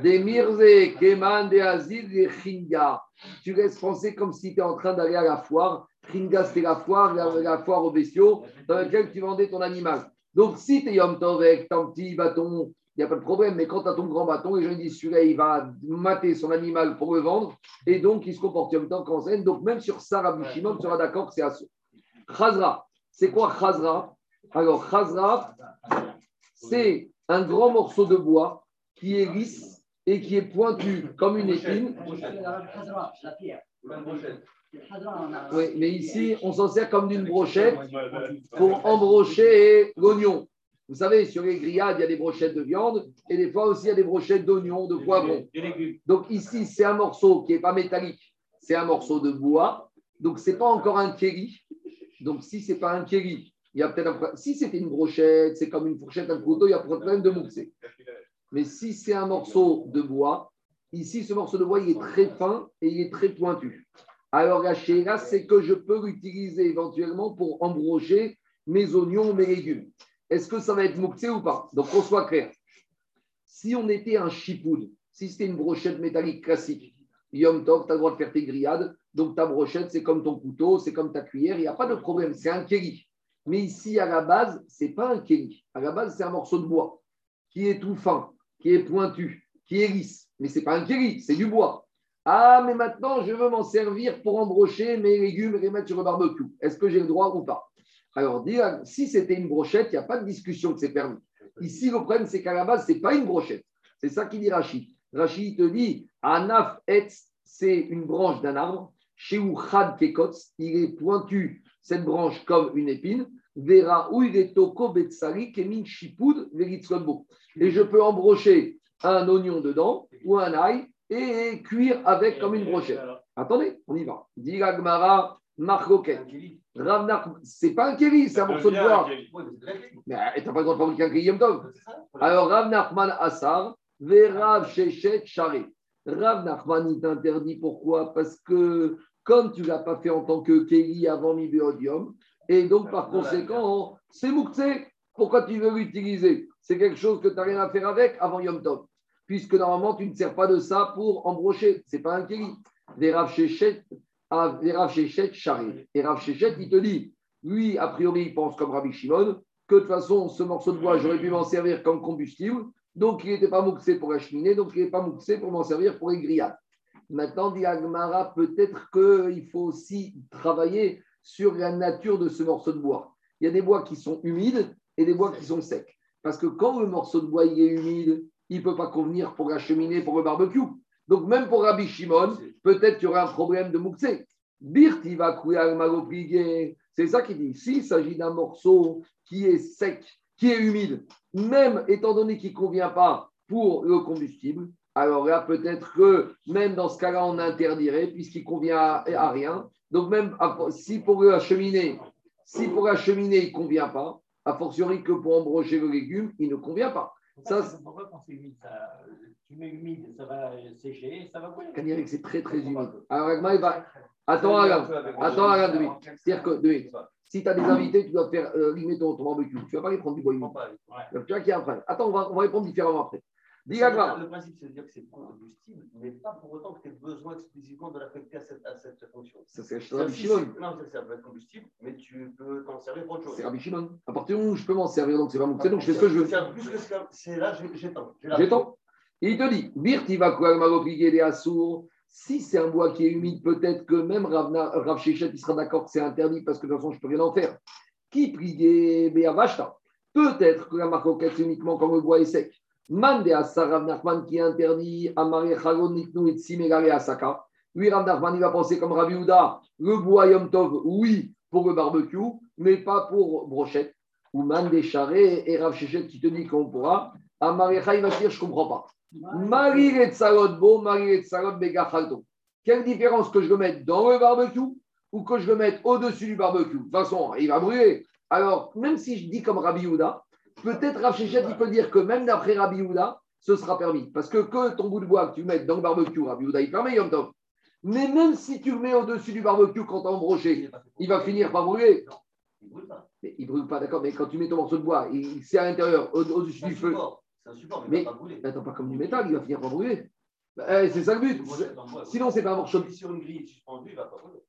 des Mirze, Keman, des Azid, des Chinga. Tu laisses penser comme si tu es en train d'aller à la foire. Chinga, c'était la foire, la, la foire aux bestiaux, dans laquelle tu vendais ton animal. Donc, si tu es Yom Tov avec ton petit bâton, il n'y a pas de problème. Mais quand tu as ton grand bâton, les gens disent celui-là, il va mater son animal pour le vendre. Et donc, il se comporte Yom Tov quand c'est. Donc, même sur ça, Rabbi sera d'accord que c'est ce. Chazra. C'est quoi Chazra Alors, Chazra, c'est un grand morceau de bois qui est lisse et qui est pointu comme une épine. Oui, mais ici, on s'en sert comme d'une brochette pour embrocher l'oignon. Vous savez, sur les grillades, il y a des brochettes de viande et des fois aussi, il y a des brochettes d'oignon, de poivron. Des légumes. Donc ici, c'est un morceau qui n'est pas métallique, c'est un morceau de bois. Donc, ce n'est pas encore un kéli. Donc, si ce n'est pas un kéli, il y a peut-être un. Si c'était une brochette, c'est comme une fourchette, un couteau, il y a de problème de mouxer. Mais si c'est un morceau de bois, ici, ce morceau de bois, il est très fin et il est très pointu. Alors, la chéra, c'est que je peux l'utiliser éventuellement pour embrocher mes oignons, mes légumes. Est-ce que ça va être mouxé ou pas? Donc, qu'on soit clair. Si on était un chipoud, si c'était une brochette métallique classique, Yom Tov, tu as le droit de faire tes grillades. Donc, ta brochette, c'est comme ton couteau, c'est comme ta cuillère, il n'y a pas de problème, c'est un kéli. Mais ici, à la base, ce n'est pas un kéli. À la base, c'est un morceau de bois qui est tout fin, qui est pointu, qui est lisse. Mais ce n'est pas un kéli, c'est du bois. Ah, mais maintenant, je veux m'en servir pour embrocher mes légumes et les mettre sur le barbecue. Est-ce que j'ai le droit ou pas? Alors, si c'était une brochette, il n'y a pas de discussion que c'est permis. Ici, le problème, c'est qu'à la base, ce n'est pas une brochette. C'est ça qu'il dit Rachid. Rachid te dit Anaf et c'est une branche d'un arbre. Chez Chad Kekotz, il est pointu, cette branche, comme une épine. Et je peux embrocher un oignon dedans ou un ail et cuire avec comme une brochette. Attendez, on y va. Dit la Gemara, Marcoquet. C'est pas un kéli, c'est un morceau de bois. Mais t'as pas le droit de fabriquer un kéli Yom Tov. Alors, Rav Nachman Assar, Verav Shechet Charé. Rav Nachman, il t'interdit pourquoi? Parce que comme tu ne l'as pas fait en tant que Kéli avant Mibéodium, et donc par conséquent, c'est Mouktsé. Pourquoi tu veux l'utiliser? C'est quelque chose que tu n'as rien à faire avec avant Yom Tov. Puisque normalement, tu ne sers pas de ça pour embrocher. Ce n'est pas un Kéli. Ah, Verav Shechet Charé. Et Rav Shechet, il te dit, lui, a priori, il pense comme Rabbi Shimon, que de toute façon, ce morceau de bois, j'aurais pu m'en servir comme combustible. Donc, il n'était pas mouxé pour la cheminée, donc il n'est pas mouxé pour m'en servir pour les grillades. Maintenant, dit Agmara, peut-être qu'il faut aussi travailler sur la nature de ce morceau de bois. Il y a des bois qui sont humides et des bois qui sont secs. Parce que quand le morceau de bois est humide, il ne peut pas convenir pour la cheminée, pour le barbecue. Donc, même pour Rabbi Shimon, peut-être qu'il y aura un problème de mouxé. Birti va. C'est ça qu'il dit. S'il s'agit d'un morceau qui est sec, qui est humide, même étant donné qu'il ne convient pas pour le combustible, alors là, peut-être que même dans ce cas-là, on interdirait puisqu'il convient à rien. Donc, même si pour la cheminée, si pour la cheminée, il ne convient pas, a fortiori que pour embrocher le légume, il ne convient pas. Ça, Pourquoi quand c'est humide, ça, tu mets humide, ça va sécher, ça va couler. C'est très très humide. Alors, Agma, il va. Attends, regarde. Attends, regarde, deux minutes. C'est-à-dire que, deux minutes. Si tu as des invités, tu dois faire euh, limer ton, ton barbecue. Tu ne vas pas les prendre du bois humide. Donc, tu vois qu'il y a un problème. Attends, on va, on va répondre différemment après. Le principe, c'est de dire que c'est combustible, mais pas pour autant que tu aies besoin exclusivement de l'affecter à cette, à cette fonction. Ça, c'est Rabbi Shimon. Non, ça peut être combustible, mais tu peux t'en servir pour autre chose. C'est Rabbi Shimon. À partir du moment où je peux m'en servir, donc c'est pas mon donc je fais ce que je veux. C'est plus que ça, c'est là, j'ai- j'étends. J'ai. Et il te dit, Birti va des assours. Si c'est un bois qui est humide, peut-être que même Rav, Shechet, il sera d'accord que c'est interdit parce que de toute façon, je ne peux rien en faire. Qui priait Béavashta Peut-être que la marcoquette, c'est uniquement quand le bois est sec. Mande à Rav Nachman qui interdit à Marie Chagon Niknu et Tsimegare Asaka. Lui, Rav Nachman, il va penser comme Rabbi Houda, le bois Yom Tov, oui, pour le barbecue, mais pas pour brochette. Ou Mande Charé et Rav Shechet qui te dit qu'on pourra. À Marie il va dire, je ne comprends pas. Marie et Tsarot Bo, Marie et Begachalto. Quelle différence que je veux mettre dans le barbecue ou que je veux mettre au-dessus du barbecue? De toute façon, il va brûler. Alors, même si je dis comme Rabbi Houda, peut-être Rav Shechet, il peut dire que même d'après Rabbi Houda, ce sera permis. Parce que que ton bout de bois que tu mets dans le barbecue, Rabbi Houda, il permet Yom Tov. Mais même si tu le mets au-dessus du barbecue quand tu as embroché, il va finir par brûler. Il brûle pas. Mais il brûle pas, d'accord, mais quand tu mets ton morceau de bois, il- c'est à l'intérieur, au- au-dessus du feu. C'est un support, mais, Mais- il va pas brûler. Attends, pas comme du métal, il va finir par brûler. Bah, eh, c'est ça le but. Sinon, c'est pas un morceau Sur une grille suspendue, il va pas brûler.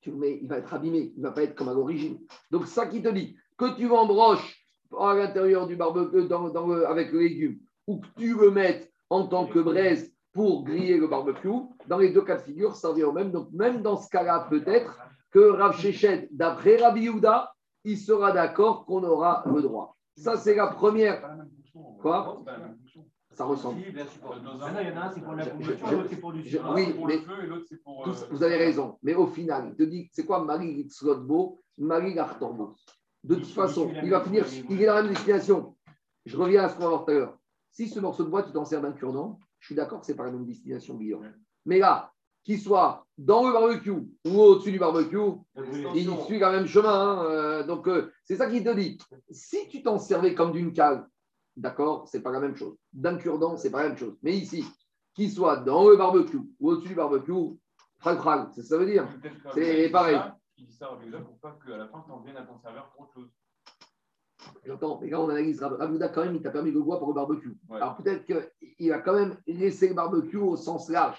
tu le mets, il va être abîmé, il ne va pas être comme à l'origine. Donc, ça qui te dit que tu embroches à l'intérieur du barbecue dans, dans le- avec le légume ou que tu le mettes en tant que braise pour griller le barbecue, dans les deux cas de figure, ça revient au même. Donc, même dans ce cas-là, peut-être que Rav Shechet, d'après Rabbi Yehuda, il sera d'accord qu'on aura le droit. Ça, c'est la première. Quoi? Ça ressemble. Si, bien sûr. Maintenant, il y en a un, c'est pour la Je- conversion, je- l'autre, c'est pour du je- sucre. oui, pour mais- le feu et l'autre c'est pour. Tous- euh, vous avez raison. Mais au final, il te dit, c'est quoi Marie Litzlotbo, Marie Gartorbo De toute façon, il va finir, il est dans la même destination. Je reviens à ce qu'on va voir tout à l'heure. Si ce morceau de bois, tu t'en sers d'un cure-dent, je suis d'accord que c'est pas la même destination, Guillaume. Mais là, qu'il soit dans le barbecue ou au-dessus du barbecue, il suit le même chemin. hein, euh, donc, euh, c'est ça qu'il te dit. Si tu t'en servais comme d'une cale, d'accord, c'est pas la même chose. D'un cure-dent, c'est pas la même chose. Mais ici, qu'il soit dans le barbecue ou au-dessus du barbecue, frag frag, c'est ça que ça veut dire. C'est pareil. Il dit ça Rabbi Houda pour pas qu'à la fin t'en viennes à t'en servir pour autre chose. J'entends, mais là on analyse. Rabouda, quand même, il t'a permis le bois pour le barbecue. Ouais. Alors peut-être qu'il a quand même laissé le barbecue au sens large.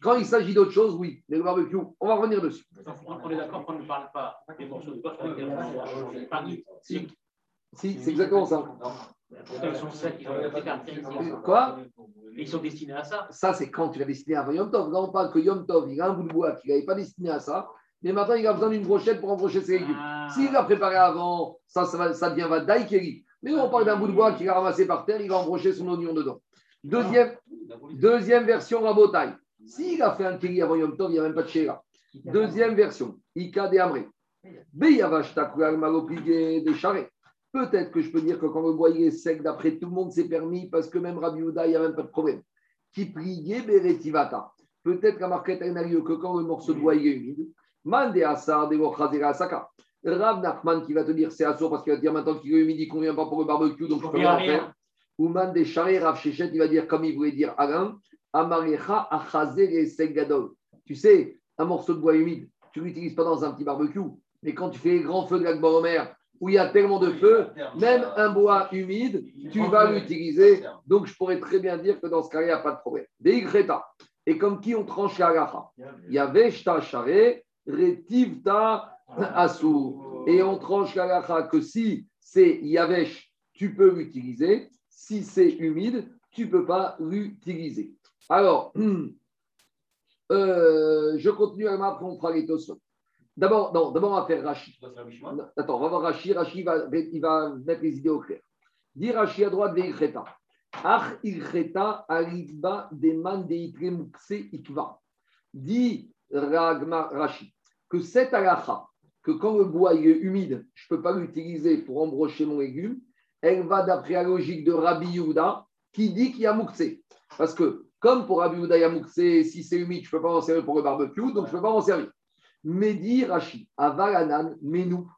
Quand il s'agit d'autre chose, oui, mais le barbecue, on va revenir dessus. On est d'accord qu'on ne parle pas des morceaux de bois est pas mis. Si, si c'est exactement ça. Pourtant, ils sont secs, ils ont des caractéristiques. Quoi? Ils sont destinés à ça. Ça, c'est quand tu l'as destiné à Yom Tov. Là, on parle que Yom Tov, il a un bout de bois qu'il n'avait pas destiné à ça. Mais maintenant, il a besoin d'une brochette pour embrocher ses légumes. Ah. S'il l'a préparé avant, ça, ça, ça devient va daikeri. Mais on parle d'un bout de bois qu'il a ramassé par terre, il va embrocher son oignon dedans. Deuxième, deuxième version Rabotai. S'il a fait un kiri avant Yom Tov, il n'y a même pas de chéra. Deuxième version, Ika de Amré. Des charrettes. Peut-être que je peux dire que quand le bois il est sec, d'après tout le monde, c'est permis parce que même Rabbi Houda, il n'y a même pas de problème. Qui pliait beretivata. Peut-être qu'à marquette elle n'a lieu que quand le morceau de bois il est humide. Rav Nachman qui va te dire c'est assour parce qu'il va te dire maintenant qu'il est ne convient pas pour le barbecue, donc je peux rien en faire. Ou man des Rav Shechet, il va dire comme il voulait dire Alain, Amarecha segadol. Tu sais, un morceau de bois humide, tu ne l'utilises pas dans un petit barbecue, mais quand tu fais les grands feux de l'Akbar Omer, où il y a tellement de feu, même un bois humide, tu vas l'utiliser. Donc, je pourrais très bien dire que dans ce cas, il n'y a pas de problème. Deigreta. Et comme qui on tranche la Il y avait shta charé, retivta asou. Et on tranche la gacha que si c'est yavesh, tu peux l'utiliser. Si c'est humide, tu ne peux pas l'utiliser. Alors, euh, je continue à après on fera les. D'abord, non, d'abord on va faire Rashi. Attends, on va voir Rashi. Rashi va, il va mettre les idées au clair. Dis Rashi à droite, Veicheta. Ach ilcheta aritba deman mukse ikva. Dit Rashi que cette alacha, que quand le bois est humide, je ne peux pas l'utiliser pour embrocher mon légume, elle va d'après la logique de Rabbi Yehuda qui dit qu'il y a mukse. Parce que comme pour Rabbi Yehuda, il y a mukse, si c'est humide, je ne peux pas m'en servir pour le barbecue, donc je ne peux pas m'en servir. Medi Rashi, Avalanan, Menou,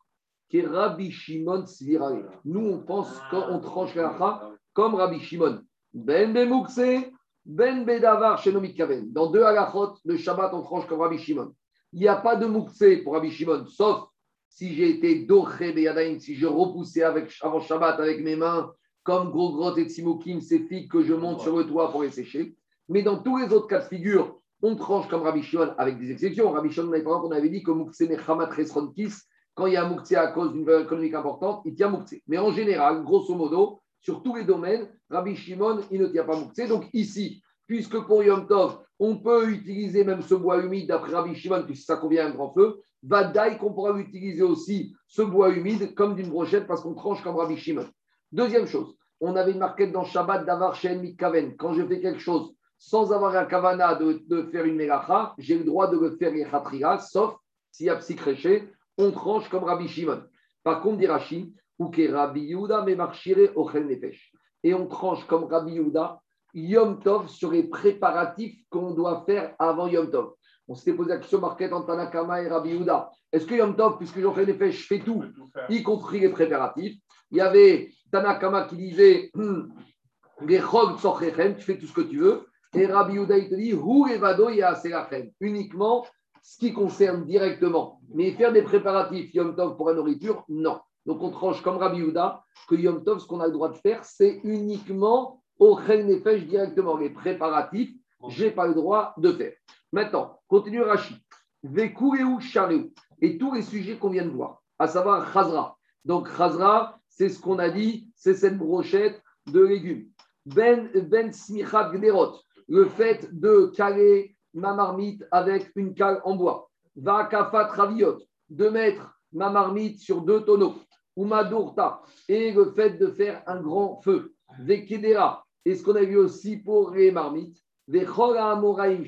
qui est Rabbi Shimon Svirale. Nous, on pense qu'on tranche la comme Rabbi Shimon. Ben Bemukse, Ben Bedavar, Shenomit Kaven. Dans deux halachot, le Shabbat, on tranche comme Rabbi Shimon. Il n'y a pas de Mukse pour Rabbi Shimon, sauf si j'ai été Doché Beyadain, si je repoussais avec, avant Shabbat avec mes mains, comme Gros Grot et Tsimokim, ces filles que je monte sur le toit pour les sécher. Mais dans tous les autres cas de figure, on tranche comme Rabbi Shimon avec des exceptions. Rabbi Shimon, par exemple, on avait dit que Mukse Mechamat Resronkis, quand il y a un Mukse à cause d'une valeur économique importante, il tient Mukse. Mais en général, grosso modo, sur tous les domaines, Rabbi Shimon, il ne tient pas Mukse. Donc ici, puisque pour Yom Tov, on peut utiliser même ce bois humide d'après Rabbi Shimon, puisque ça convient à un grand feu, Vadaï qu'on pourra utiliser aussi ce bois humide comme d'une brochette parce qu'on tranche comme Rabbi Shimon. Deuxième chose, on avait une marquette dans Shabbat d'Avar Shen Mitkaven. Quand je fais quelque chose sans avoir un kavana de, faire une melacha, j'ai le droit de le faire yechatriga, sauf s'il y a on tranche comme Rabbi Shimon. Par contre, dit ou que Rabbi Yehuda ochel nefesh. Et on tranche comme Rabbi Yehuda, Yom Tov sur les préparatifs qu'on doit faire avant Yom Tov. On s'était posé la question marquette entre Tanakama et Rabbi Yehuda. Est-ce que Yom Tov, puisque j'en fais nefesh, je fais tout, y compris les préparatifs Il y avait Tanakama qui disait, tu fais tout ce que tu veux. Et Rabbi Yehuda, il te dit, Hu evado uniquement ce qui concerne directement. Mais faire des préparatifs Yom Tov pour la nourriture, non. Donc on tranche comme Rabbi Yehuda que Yom Tov, ce qu'on a le droit de faire, c'est uniquement au Chel Nefesh directement. Les préparatifs, je n'ai pas le droit de faire. Maintenant, continue Rachid. Vekureu Shareu. Et tous les sujets qu'on vient de voir, à savoir Chazra. Donc Chazra, c'est ce qu'on a dit, c'est cette brochette de légumes. Ben, ben Smichat Gderot le fait de caler ma marmite avec une cale en bois. Va kafat raviot, de mettre ma marmite sur deux tonneaux. Ou ma dourta, et le fait de faire un grand feu. Vekedera, et ce qu'on a vu aussi pour les marmites. Vechora amoraim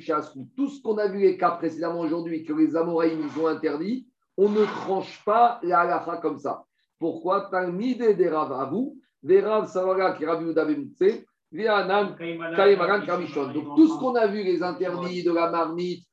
tout ce qu'on a vu les cas précédemment aujourd'hui, que les amoraïm ont interdit, on ne tranche pas la halacha comme ça. Pourquoi? Talmide des rav avou, des rav savara qui ravi donc tout ce qu'on a vu, les interdits de la marmite,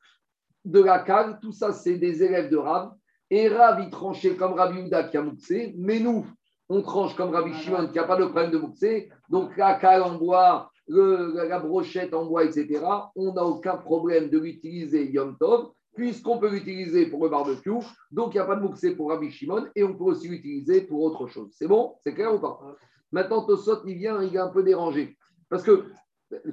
de la cale, tout ça, c'est des élèves de Rav. Et Rav, il tranchait comme Rabbi Houda qui a mouxé, mais nous, on tranche comme Rabbi Shimon qui n'a pas de problème de mouxé. Donc la cale en bois, la brochette en bois, etc., on n'a aucun problème de l'utiliser Yom Tov, puisqu'on peut l'utiliser pour le barbecue. Donc il n'y a pas de mouxé pour Rabbi Shimon et on peut aussi l'utiliser pour autre chose. C'est bon? C'est clair ou pas? Maintenant, Tosot, il vient, il est un peu dérangé. Parce que,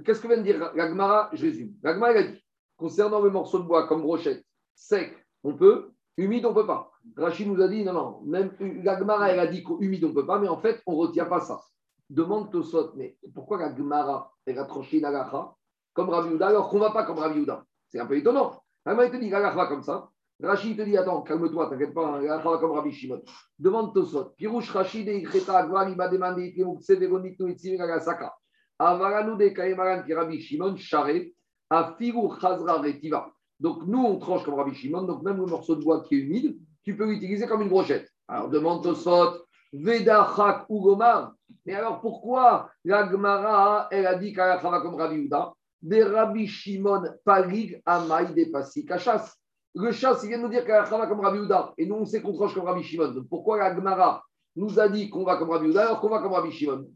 qu'est-ce que vient de dire l'Agmara Je résume. L'Agmara, a dit, concernant le morceau de bois comme brochette, sec, on peut, humide, on ne peut pas. Rachid nous a dit, non, non, même l'Agmara, elle a dit qu'humide, on ne peut pas, mais en fait, on ne retient pas ça. Demande Tosot, mais pourquoi l'Agmara, elle a tranché l'Agacha comme Rabbi Houda, alors qu'on ne va pas comme Rabbi Houda C'est un peu étonnant. L'Agmara, il te dit l'Agacha comme ça. Rachid te dit, attends, calme-toi, t'inquiète pas, l'Agacha comme Rabbi Shimon. Demande Tosot. Pirouche Rachid et Ikreta, Agmar, il m'a demandé, il m'a Saka. Avaranou de Kaemaran qui Rabbi Shimon, Charé, à Chazra Retiva. Donc nous, on tranche comme Rabbi Shimon, donc même le morceau de bois qui est humide, tu peux l'utiliser comme une brochette. Alors demande Tosfot, Veda Chak ou Gomar. Mais alors pourquoi la Gemara, elle a dit qu'elle va comme Rabbi Uda Des Rabbi Shimon Parig Amaï des Passi Kachas. Le chasse, il vient de nous dire qu'elle va comme Rabbi Uda. Et nous, on sait qu'on tranche comme Rabbi Shimon. Donc pourquoi la Gemara nous a dit qu'on va comme Rabbi Uda alors qu'on va comme Rabbi Shimon?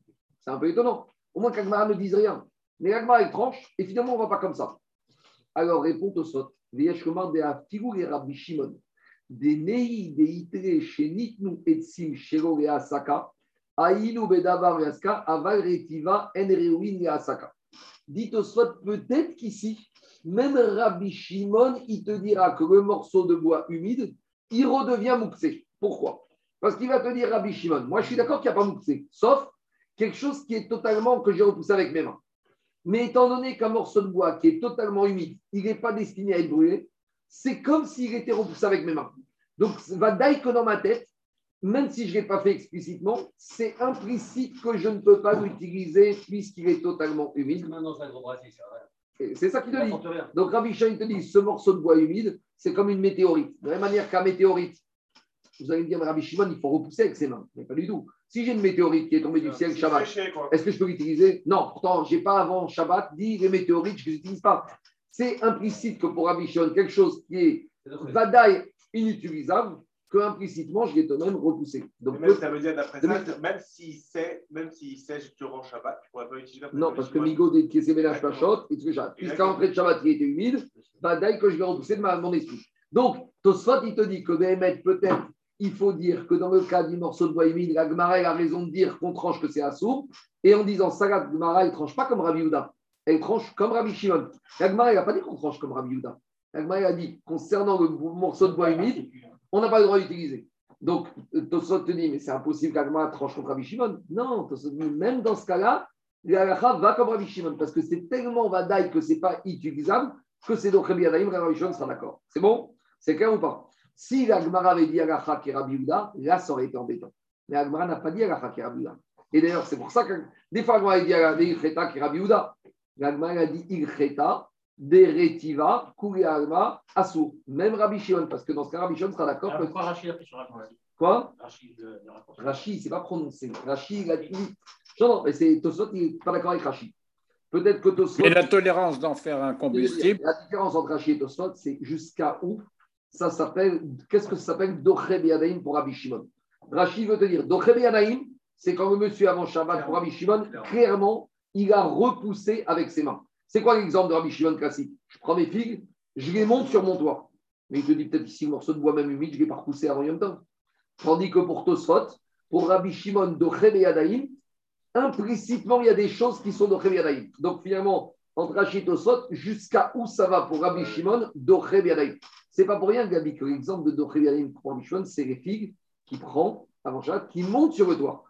C'est un peu étonnant. Au moins qu'Agmara ne dise rien. Mais l'Agmara, elle tranche et finalement, on ne va pas comme ça. Alors, répond au sot. Veyeshkomar de Aftigou et Rabbi Shimon. Des Nei, des Itre, chez Nitnu, Etsim, Shero et Asaka. Aïnu, Bedavar et Aska, Aval, Retiva, Enreuin et Asaka. Dites au sot, peut-être qu'ici, même Rabbi Shimon, il te dira que le morceau de bois humide, il redevient mouxé. Pourquoi? Parce qu'il va te dire, Rabbi Shimon, moi je suis d'accord qu'il n'y a pas mouxé, sauf quelque chose qui est totalement, que j'ai repoussé avec mes mains. Mais étant donné qu'un morceau de bois qui est totalement humide, il n'est pas destiné à être brûlé, c'est comme s'il était repoussé avec mes mains. Donc, va d'ailleurs que dans ma tête, même si je ne l'ai pas fait explicitement, c'est implicite que je ne peux pas l'utiliser puisqu'il est totalement humide. C'est ça qu'il te dit. Donc Rabbi Shai te dit, ce morceau de bois humide, c'est comme une météorite. De la même manière qu'un météorite, vous allez me dire, mais Rabbi Shimon, il faut repousser avec ses mains. Mais pas du tout. Si j'ai une météorite qui est tombée du ciel Shabbat, est-ce que je peux l'utiliser? Non, pourtant, je n'ai pas avant Shabbat dit les météorites, je ne les utilise pas. C'est implicite que pour Rabbi Shimon, quelque chose qui est vadaï inutilisable, que implicitement, je l'ai tout de même repoussé. Donc, même, ça veut dire d'après ça, même s'il sait, même s'il sait durant Shabbat, tu pourrais pas l'utiliser. après Non, le parce que. Migo des Kézébélash Pachot, et tout ça. Puisqu'à Exactement. l'entrée de Shabbat, il était humide, d'ailleurs que je vais repousser de ma, mon esprit. Donc, Tosfot, il te dit que Béhémet, peut-être, il faut dire que dans le cas du morceau de bois humide, la Gemara a raison de dire qu'on tranche que c'est assourd. Et en disant ça, la Gemara, elle ne tranche pas comme Rabbi Houda. Elle tranche comme Rabbi Shimon. La Gemara, elle n'a pas dit qu'on tranche comme Rabbi Houda. La Gemara, a dit, concernant le morceau de bois humide, on n'a pas le droit d'utiliser. Donc, Tosot te dit, mais c'est impossible qu'Agma tranche contre Rabbi Shimon. Non, Tosot dit, même dans ce cas-là, l'Alacha va comme Rabbi Shimon, parce que c'est tellement vadaï que ce n'est pas utilisable, que c'est donc Rabbi Adaïm, Rabbi Shimon sera d'accord. C'est bon? C'est clair ou pas? Si l'Agmara avait dit Alacha qui est Rabbi Houda, là, ça aurait été embêtant. Mais Agmara n'a pas dit Alacha qui est Rabbi Houda. Et d'ailleurs, c'est pour ça que des fois, Agmara a dit Alacha est Rabbi Houda. L'Agmara a dit Ilcheta, Deretiva, Kuri Alma, Assour. Même Rabbi Shimon, parce que dans ce cas, Rabbi Shimon sera d'accord Alors que. pourquoi Rachid a pris sur la France Quoi? Rachid raconter. Rachid, c'est pas prononcé. Rachid, il a dit. Non, non, mais c'est Tosot, il n'est pas d'accord avec Rachid. Peut-être que Tosot. Et la tolérance d'en faire un combustible, La différence entre Rachid et Tosot, c'est jusqu'à où ça s'appelle. Qu'est-ce que ça s'appelle? Doché Biadaïm pour Rabbi Shimon Rachid veut te dire Doché Biadaïm, c'est quand le monsieur avant Shabbat pour Rabbi Shimon, clairement, il a repoussé avec ses mains. C'est quoi l'exemple de Rabbi Shimon classique? Je prends mes figues, je les monte sur mon toit. Mais il te dit peut-être ici, le morceau de bois même humide, je ne l'ai pas repoussé avant Yom Tov. Tandis que pour Tosfot, pour Rabbi Shimon Biadaïm, implicitement, il y a des choses qui sont Doché Biadaïm. Donc finalement, entre Rachid et Tosfot, jusqu'à où ça va pour Rabbi Shimon Doché Biadaïm C'est pas pour rien, Gabi, que l'exemple de Doché Biadaïm pour Rabbi Shimon, c'est les figues qui prend avant Shabbat, qui montent sur le toit.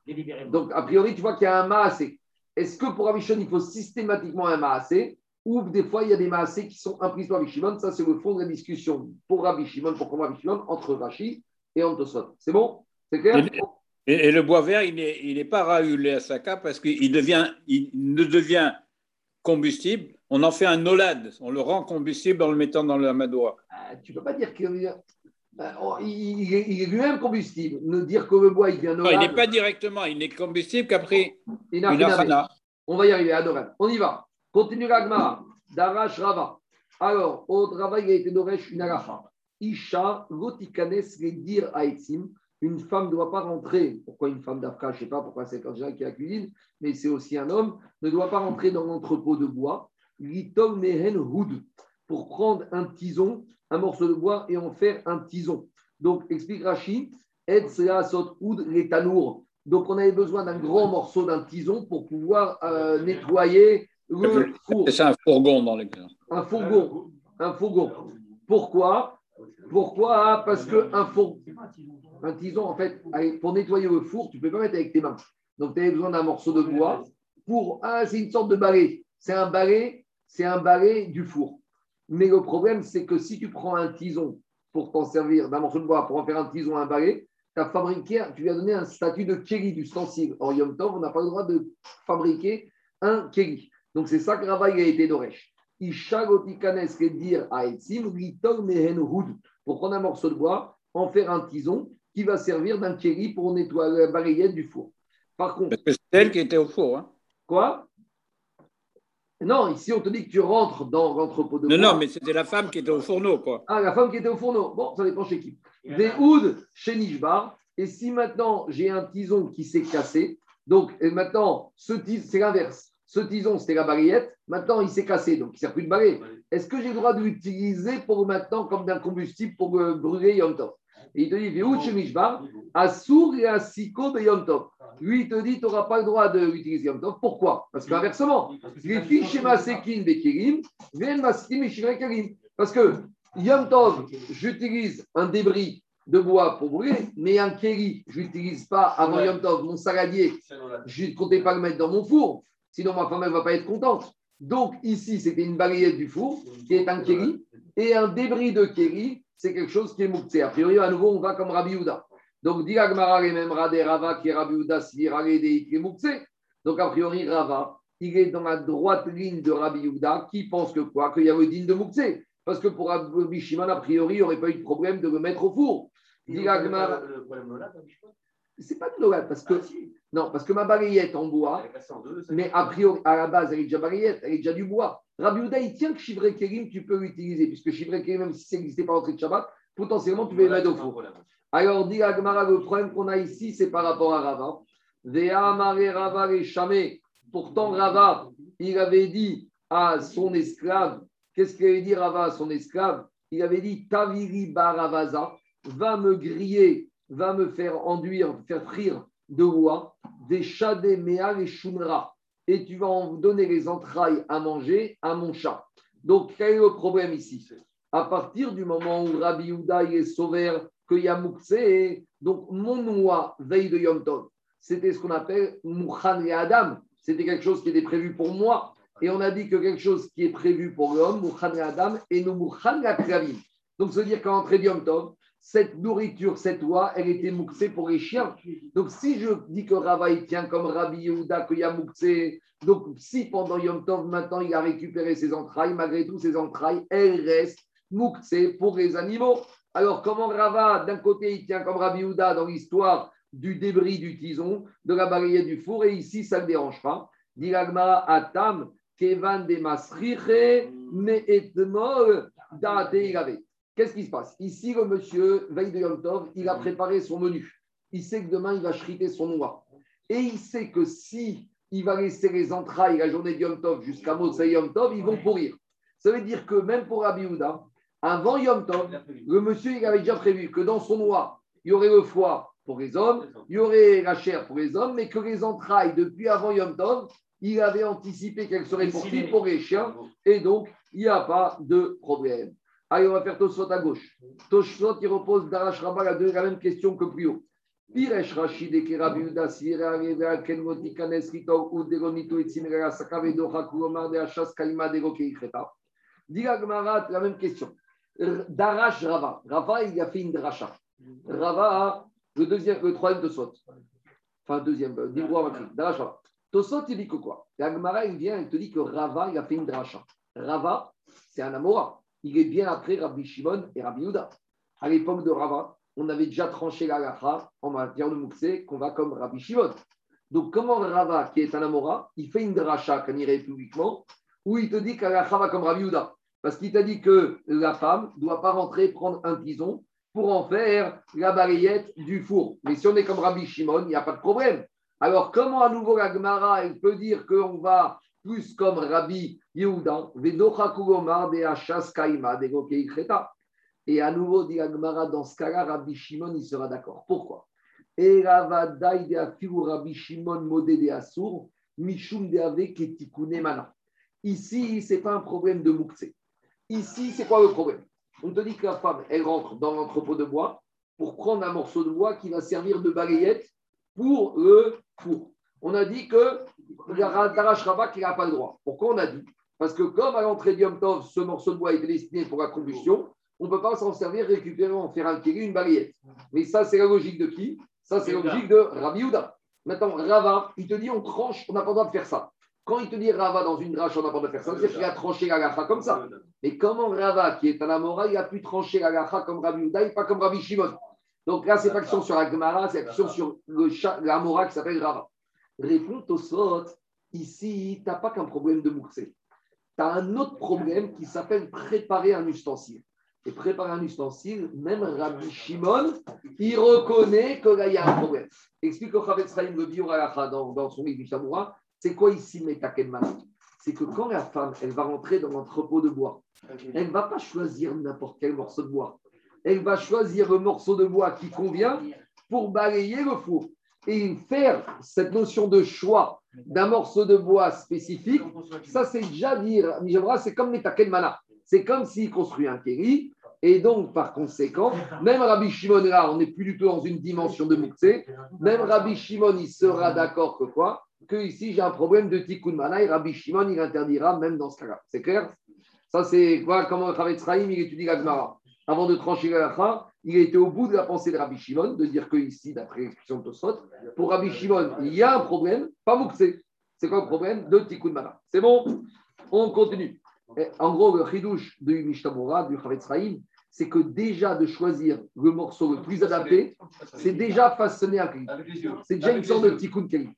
Donc, a priori, tu vois qu'il y a un maasé. Est-ce que pour Rabbi Shimon, il faut systématiquement un maasé? Ou des fois, il y a des maasés qui sont implicites pour Rabbi Shimon Ça, c'est le fond de la discussion pour Rabbi Shimon, pour Shimon, entre Rachid et Antosot. C'est bon? C'est clair? Et- et, et le bois vert, il n'est il est pas raoulé à Saka parce qu'il devient, il ne devient combustible. On en fait un nolad, on le rend combustible en le mettant dans le madoua. Ah, Tu ne peux pas dire qu'il il, il est, il est lui-même combustible. Ne dire que le bois, il vient Non, il n'est pas directement, il n'est combustible qu'après une. On va y arriver, Adoran. On y va. Continue l'agma. Darash Rava. Alors, au travail, il a été Doresh une alacha. Isha, votikanes, les dire aetzim. Une femme ne doit pas rentrer. Pourquoi une femme d'Afka Je ne sais pas pourquoi c'est quelqu'un qui a la cuisine, mais c'est aussi un homme. Ne doit pas rentrer dans l'entrepôt de bois. Litol mehen houd. Pour prendre un tison, un morceau de bois et en faire un tison. Donc, explique Rachid. Et sot houd les tanours. Donc, on avait besoin d'un grand morceau d'un tison pour pouvoir euh, nettoyer le four. C'est ça un fourgon dans l'exemple. Un fourgon. Un fourgon. Pourquoi? Pourquoi? Parce qu'un four, un tison, en fait, pour nettoyer le four, tu ne peux pas mettre avec tes mains. Donc, tu as besoin d'un morceau de bois pour. Ah, c'est une sorte de balai. C'est un balai, c'est un balai du four. Mais le problème, c'est que si tu prends un tison pour t'en servir d'un morceau de bois pour en faire un tison, un balai, tu as fabriqué, tu lui as donné un statut de kéli, d'ustensile. Or, Yom Tov, on n'a pas le droit de fabriquer un kéli. Donc, c'est ça que Rava il a été d'Oresh. Isha gotikanes, qui est dire à Etzim. Pour prendre un morceau de bois en faire un tison qui va servir d'un kéli pour nettoyer la balayette du four. Par contre, c'est elle qui était au four. hein. quoi? Non, ici on te dit que tu rentres dans l'entrepôt de Non, bois. non, mais c'était la femme qui était au fourneau, quoi. Ah, la femme qui était au fourneau. Bon, ça dépend chez qui. Des ouds chez Nishbar. Et si maintenant j'ai un tison qui s'est cassé, donc et maintenant, ce tison, c'est l'inverse. Ce tison, c'était la balayette. Maintenant, il s'est cassé, donc il ne sert plus de balai. Est-ce que j'ai le droit de l'utiliser pour maintenant comme d'un combustible pour euh, brûler Yom Tov? Et il te dit, Veoud chez Mishbar, Assour et Asiko Yom Tov. Lui, il te dit, tu n'auras pas le droit de l'utiliser Yom Tov. Pourquoi? Parce qu'inversement, les filles chez Masekin Bekirim viennent Masekin et. Parce que Yom Tov, j'utilise un débris de bois pour brûler, mais un Keri, je l'utilise pas avant Yom Tov. Mon saladier, je ne comptais pas le mettre dans mon four, sinon ma femme ne va pas être contente. Donc ici, c'était une balayette du four qui est un Keri, et un débris de Keri, c'est quelque chose qui est mouktsé. A priori, à nouveau, on va comme Rabbi Houda. Donc, dit Agmara, les mêmes Rava, qui est Rabbi. Donc, a priori, Rava, il est dans la droite ligne de Rabbi Houda, qui pense que quoi? Qu'il y a le digne de mouktsé. Parce que pour Rabbi Shimon, a priori, il n'y aurait pas eu de problème de le mettre au four. Dit Agmara, Le problème de là, c'est pas de l'orade, parce que, non, parce que ma balayette en bois, deux. mais a priori, à la base, elle est déjà balayette, elle est déjà du bois. Rabbi Houda, il tient que Shivré Kérim, tu peux l'utiliser, puisque Shivré Kérim, même si ça n'existait pas en de Shabbat, potentiellement, tu peux Voilà, mettre au four. Alors, dit Agmara, le problème qu'on a ici, c'est par rapport à Rava. Pourtant, Rava, il avait dit à son esclave, qu'est-ce qu'il avait dit Rava à son esclave? Il avait dit Taviri Baravaza, va me griller, va me faire enduire, faire frire de bois, des méas et shumra. Et tu vas en donner les entrailles à manger à mon chat. Donc, quel est le problème ici? À partir du moment où Rabbi Houda est sauvé, qu'il y donc mon noix veille de Yom Tov, c'était ce qu'on appelle Mouchan et Adam. C'était quelque chose qui était prévu pour moi. Et on a dit que quelque chose qui est prévu pour l'homme, Mouchan et Adam, et nous la Kravim. Donc, ça veut dire qu'à l'entrée de Yom Tov, cette nourriture, cette oie, elle était mouxée pour les chiens. Donc, si je dis que Rava, il tient comme Rabbi Yehuda, qu'il y a donc si pendant Yom Tov, maintenant, il a récupéré ses entrailles, malgré tout, ses entrailles, elles restent mouxées pour les animaux. Alors, comment Rava, d'un côté, il tient comme Rabbi Yehuda dans l'histoire du débris du tison, de la balayette du four, et ici, ça ne le dérange pas. Diragma Atam, Kevan de Masriche. Qu'est-ce qui se passe? Ici, le monsieur, veille de Yom Tov, il a préparé son menu. Il sait que demain, il va chriter son noix. Et il sait que si il va laisser les entrailles la journée de Yom Tov jusqu'à Motsei Yom Tov, ils vont pourrir. Ça veut dire que même pour Rabbi Houda, avant Yom Tov, le monsieur, il avait déjà prévu que dans son noix, il y aurait le foie pour les hommes, il y aurait la chair pour les hommes, mais que les entrailles, depuis avant Yom Tov, il avait anticipé qu'elles seraient pourries pour les chiens, et donc il n'y a pas de problème. Allez, on va faire Tosfot à gauche. Tosfot, il repose d'Arash Rabba la, même question que plus haut. Piresh Rachid et Kenmoti Kanes de Hachas de Roke Ikreta. La même question. Darash Rava. Rava, il a fait une dracha. Rava, le deuxième, le troisième. Enfin, deuxième, euh, ma fille. Darash Rava. Tosfot, il dit que quoi? La Gemara, il vient et te dit que Rava, il a fait une dracha. Rava, c'est un Amora. Il est bien après Rabbi Shimon et Rabbi Yehuda. À l'époque de Rava, on avait déjà tranché la lacha en matière de Mouxé qu'on va comme Rabbi Shimon. Donc, comment Rava, qui est un Amora, il fait une dracha quand il publiquement, où il te dit qu'à la va comme Rabbi Yehuda? Parce qu'il t'a dit que la femme ne doit pas rentrer prendre un tison pour en faire la balayette du four. Mais si on est comme Rabbi Shimon, il n'y a pas de problème. Alors, comment à nouveau la Gemara, elle peut dire qu'on va plus comme Rabbi Yehuda, Vedocha Kugomar de Hachas Kaima de Gokei Kreta. Et à nouveau, dit la Gemara, dans ce cas-là, Rabbi Shimon, il sera d'accord. Pourquoi? Ici, ce n'est pas un problème de Moukse. Ici, c'est quoi le problème? On te dit que la femme, elle rentre dans l'entrepôt de bois pour prendre un morceau de bois qui va servir de balayette pour le four. On a dit que Darash Rabak, il n'a pas le droit. Pourquoi on a dit? Parce que comme à l'entrée d'Yom Tov, ce morceau de bois était destiné pour la combustion, on ne peut pas s'en servir, récupérer, en faire un kiri, une balayette. Mais ça, c'est la logique de qui? Ça, c'est la logique de Rabbi Yehuda. Maintenant, Rava, il te dit on tranche, on n'a pas le droit de faire ça. Quand il te dit Rava dans une drache en n'importe personne, c'est qu'il a tranché la gacha comme ça. Mais comment Rava, qui est un Amora, il a pu trancher la gacha comme Rabbi Uda et pas comme Rabbi Shimon? Donc là, c'est pas question sur la Gemara, c'est question sur le qui s'appelle Rava. Réponds au sot, ici, tu n'as pas qu'un problème de mouxé. Tu as un autre problème qui s'appelle préparer un ustensile. Et préparer un ustensile, même Rabbi Shimon, il reconnaît que là, il y a un problème. Explique au Chavetz Chaim le Halacha dans, dans son livre Mishamura, c'est quoi ici Metakenman C'est que quand la femme, elle va rentrer dans l'entrepôt de bois, elle ne va pas choisir n'importe quel morceau de bois. Elle va choisir le morceau de bois qui convient pour balayer le four. Et faire cette notion de choix d'un morceau de bois spécifique, ça c'est déjà dire, c'est comme Metakenmana. C'est comme s'il construit un kéri. Et donc, par conséquent, même Rabbi Shimon, là, on n'est plus du tout dans une dimension de Mouxé. Même Rabbi Shimon, il sera d'accord que quoi? Que ici, j'ai un problème de tikkun mana et Rabbi Shimon, il interdira même dans ce cas-là. C'est clair? Ça, c'est quoi? Comment Chavetz Chaim, il étudie la Gemara? Avant de trancher la halakha, il a été au bout de la pensée de Rabbi Shimon, de dire que ici, d'après l'expression de Tosfot, pour Rabbi Shimon, il y a un problème, pas Mouxé. C'est quoi le problème? De tikkun mana. C'est bon? On continue. En gros, le chidouche du Mishtabura, du Chavetz c'est que déjà de choisir le morceau le plus adapté, c'est déjà façonner un cri. C'est déjà une sorte de tikkun keli.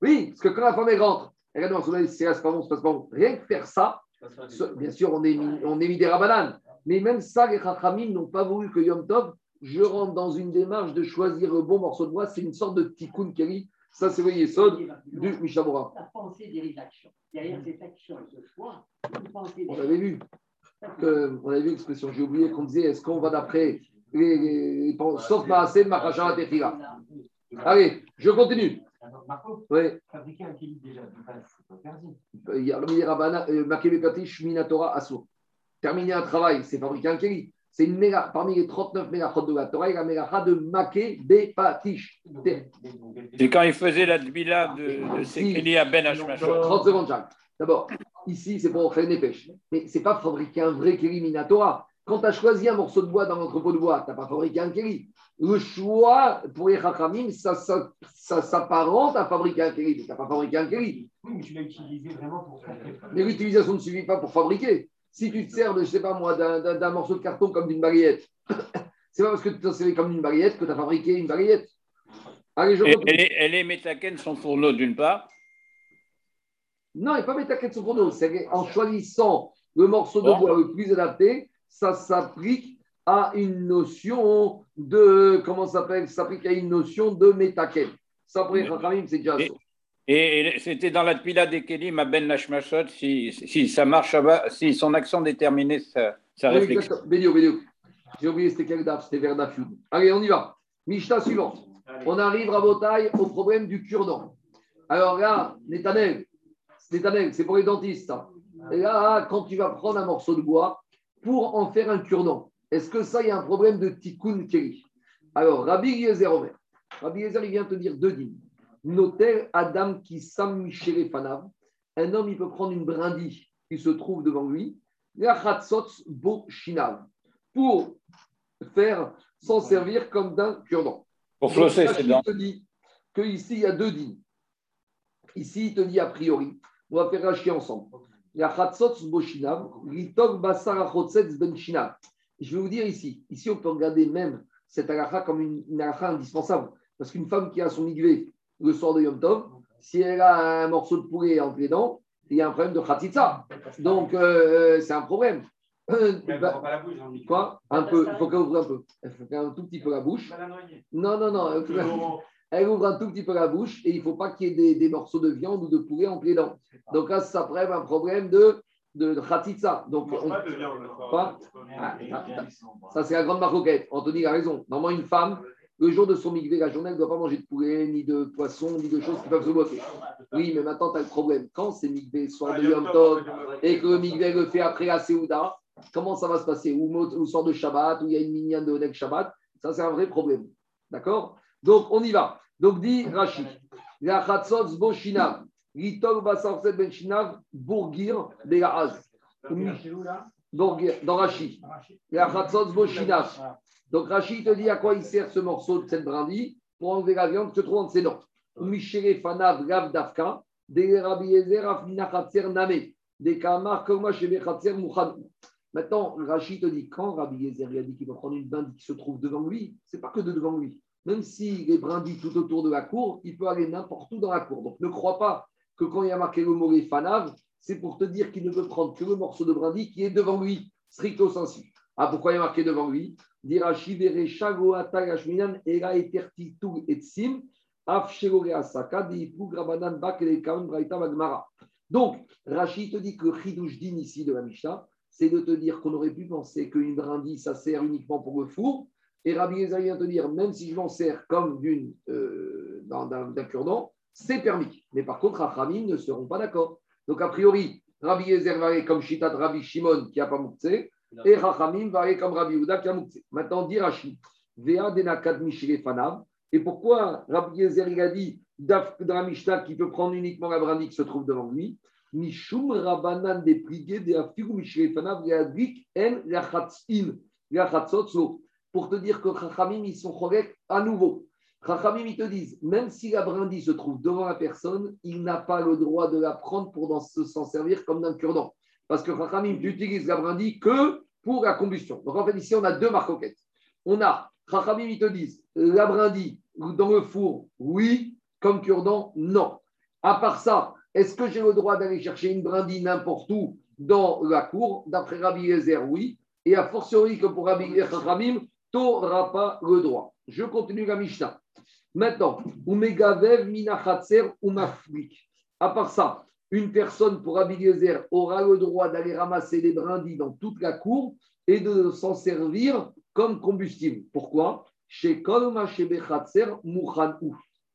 Oui, parce que quand la femme elle rentre, elle regarde dans son œil, c'est c'est pas bon, c'est pas bon. Rien que faire ça, ce- bien sûr, on est mis, on est mis des rabananes. Mais même ça, les Chachamim n'ont pas voulu que Yom Tov, je rentre dans une démarche de choisir le bon morceau de bois. C'est une sorte de tikkun keli. Ça, c'est le Yesod du Mishabura. La pensée dérive l'action. Derrière cette action et ce choix, une pensée On dérive. avait vu, on avait vu l'expression, j'ai oublié qu'on disait, est-ce qu'on va d'après les, les, les- sauf Maasé, Makashara, Tefila. Allez, je continue. Marco, Oui. fabriquer un kéli déjà c'est pas interdit. Il y a le meilleur Rabbana, Makebekatish, Minatora, Assour. Terminer un travail, c'est fabriquer un kéli. C'est une méga, parmi les 39 mégachot de la Torah, il y a la de donc, donc, C'est quand il faisait la dbila de, de Sekeli à Ben Hashmashot. 30 secondes, Jacques. D'abord, ici, c'est pour faire une pêche. Mais ce n'est pas fabriquer un vrai kéli Minatora. Quand tu as choisi un morceau de bois dans l'entrepôt de bois, tu n'as pas fabriqué un kéli. Le choix pour les Chachamim, ça, ça, ça s'apparente à fabriquer un kéli. Tu n'as pas fabriqué un kéli. Oui, mais tu l'as utilisé vraiment pour faire. Mais l'utilisation ne suffit pas pour fabriquer. Si tu te sers de, je sais pas moi, d'un- d'un d'un morceau de carton comme d'une baguette, c'est pas parce que tu t'en servi comme d'une baguette que tu as fabriqué une baguette. Allez, je Et, elle, est- elle est Metaken son fourneau d'une part. Non, il ne pas sur fourneau. C'est en choisissant le morceau de bois le plus adapté, ça s'applique à une notion de. Comment ça s'appelle Ça s'applique à une notion de métaken. Ça, pour les c'est déjà Et- ça. Et c'était dans la Tpila des Kelim à Ben Hashmashot, si, si ça marche, si son accent déterminait sa, sa Oui, réflexion. Bédio, Bédio. J'ai oublié, c'était quel daf C'était vers Daf. Allez, on y va. Mishnah suivante. On arrive à Botaï au problème du cure-dent. Alors là, Netanel, c'est pour les dentistes. ça. Et là, quand tu vas prendre un morceau de bois pour en faire un cure-dent, est-ce que ça, il y a un problème de tikkun keli Alors, Rabbi Yezer Omer. Rabbi Yezer, il vient te dire deux dîmes. Noter Adam qui sam Michele Fanav. Un homme, il peut prendre une brindille qui se trouve devant lui, bo shinav, pour faire, s'en servir comme d'un cure-dent. Pour flosser ses Rachid dents. te dit qu'ici, il y a deux dîmes. Ici, il te dit a priori, on va faire Rachi ensemble. Il y a Chatzot Boshinav, Litok Basar Achotzetz Ben. Je vais vous dire ici, ici, on peut regarder même cette halakha comme une, une indispensable. Parce qu'une femme qui a son migvé le soir de Yom Tov, si elle a un morceau de poulet entre les dents, il y a un problème de khatitsa. Donc, euh, c'est un problème. Euh, bah, pas la bouche, hein, quoi? Un peu, il faut qu'elle ouvre un peu. Elle faut qu'elle ouvre un tout petit peu la bouche. La. Non, non, non. Elle- ouvre un tout petit peu la bouche et il ne faut pas qu'il y ait des, des morceaux de viande ou de poulet les dents. Donc là, ça prête un problème de, de, de khatitsa. Donc, On pas de viande soir. Quoi Ah, ah, ah. ça, c'est la grande maroquette. Anthony a raison. Normalement, une femme, le jour de son migvé, la journée, elle ne doit pas manger de poulet, ni de poisson, ni de choses qui peuvent se bloquer. Oui, mais maintenant, tu as le problème. Quand c'est migvé, soir Ah, de Yom Tov, et que le migvé le fait après la Séouda, comment ça va se passer? Ou ou sort de Shabbat, ou il y a une mignonne de Onek Shabbat, ça c'est un vrai problème. D'accord? Donc on y va. Donc dit Rachid, la Chatzot Boshinav, Litol Basarset Ben Shinav, Bourgir, Begaaz. Bourgir, dans Rachid. La Chatzot Boshinav. Donc Rachid te dit à quoi il sert ce morceau de cette brindille? Pour enlever la viande qui se trouve entre ses dents. Michele Fanav Lav Davka, Des Rabbi Yezer, Afnina Khatser Name. Des Kamar, Koma Shebe Khatser. Maintenant, Rachid te dit, quand Rabbi Yezer a dit qu'il va prendre une brindille qui se trouve devant lui, c'est pas que de devant lui. Même s'il est brindille tout autour de la cour, il peut aller n'importe où dans la cour. Donc ne crois pas que quand il y a marqué le mot fanav, c'est pour te dire qu'il ne peut prendre que le morceau de brindille qui est devant lui, stricto sensu. Ah, pourquoi il y a marqué devant lui? Grabanan braita magmara. Donc, Rachid te dit que Chidouj din ici de la Mishnah, c'est de te dire qu'on aurait pu penser qu'une brindille, ça sert uniquement pour le four. Et Rabbi Yezer vient te dire, même si je m'en sers comme d'une, euh, d'un, cure-dent, c'est permis. Mais par contre, Rachamim ne seront pas d'accord. Donc, a priori, Rabbi Yezer va aller comme Shitat Rabbi Shimon qui n'a pas mouktsé, et Rachamim va aller comme Rabbi Yehuda qui a mouktsé. Maintenant, dit Rachid, Vea denakad. Et pourquoi Rabbi Yezer il a dit Mishnah qui peut prendre uniquement la brindille qui se trouve devant lui Mishum Rabanan des prigués des Afiru Mishire fanav Readrik en Lachatzin Lachatzotzo. Pour te dire que Chachamim, ils sont chorek à nouveau. Chachamim, ils te disent, même si la brindille se trouve devant la personne, il n'a pas le droit de la prendre pour s'en servir comme d'un cure-dent. Parce que Chachamim, tu utilises la brindille que pour la combustion. Donc en fait, ici, on a deux marcoquettes. On a, Chachamim, ils te disent, la brindille dans le four, oui, comme cure-dent, non. À part ça, est-ce que j'ai le droit d'aller chercher une brindille n'importe où dans la cour? D'après Rabbi Yezer, oui. Et a fortiori que pour Rabbi Chachamim, tu n'auras pas le droit. Je continue la Mishnah. Maintenant, Umegavev minachatser ou mafrik. À part ça, une personne pour Rabbi Yezer aura le droit d'aller ramasser des brindilles dans toute la cour et de s'en servir comme combustible. Pourquoi?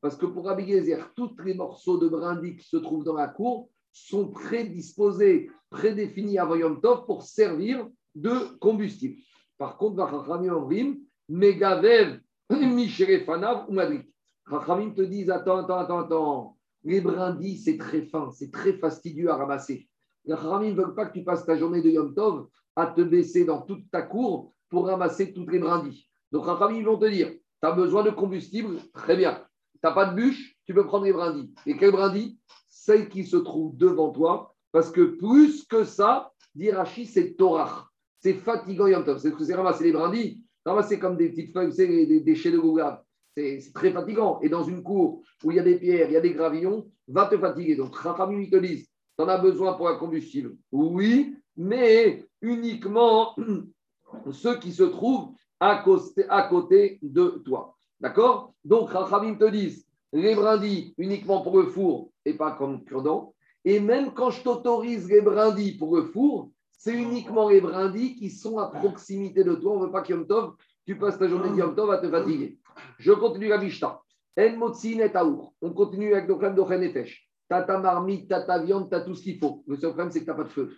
Parce que pour Rabbi Yezer, tous les morceaux de brindilles qui se trouvent dans la cour sont prédisposés, prédéfinis avant Yom Tov pour servir de combustible. Par contre, Omrim, Megavev, Misherefanav ou Madrik. Rachamim te disent attends, attends, attends, attends. Les brindilles, c'est très fin, c'est très fastidieux à ramasser. Les Rachamim ne veulent pas que tu passes ta journée de Yom Tov à te baisser dans toute ta cour pour ramasser toutes les brindilles. Donc, Rachamim vont te dire tu as besoin de combustible, très bien. Tu n'as pas de bûche, tu peux prendre les brindilles. Et quelles brindilles Celles qui se trouvent devant toi. Parce que plus que ça, dit c'est Torah. C'est fatigant Yom Tov. C'est ce que c'est ramasser les brindilles. Ramasser comme des petites feuilles, c'est des déchets de gougave. C'est très fatigant. Et dans une cour où il y a des pierres, il y a des gravillons, va te fatiguer. Donc, Rachamim, ils te disent, tu en as besoin pour un combustible. Oui, mais uniquement ceux qui se trouvent à côté, à côté de toi. D'accord? Donc, Rachamim te disent, les brindilles uniquement pour le four et pas comme cure-dent. Et même quand je t'autorise les brindilles pour le four, c'est uniquement les brindilles qui sont à proximité de toi. On ne veut pas qu'Yom Tov, tu passes ta journée de Yom Tov à te fatiguer. Je continue la Mishnah. En motzi net aour. On continue avec le problème de Nefesh. T'as ta marmite, t'as ta viande, t'as tout ce qu'il faut. Le seul problème, c'est que t'as pas de feu.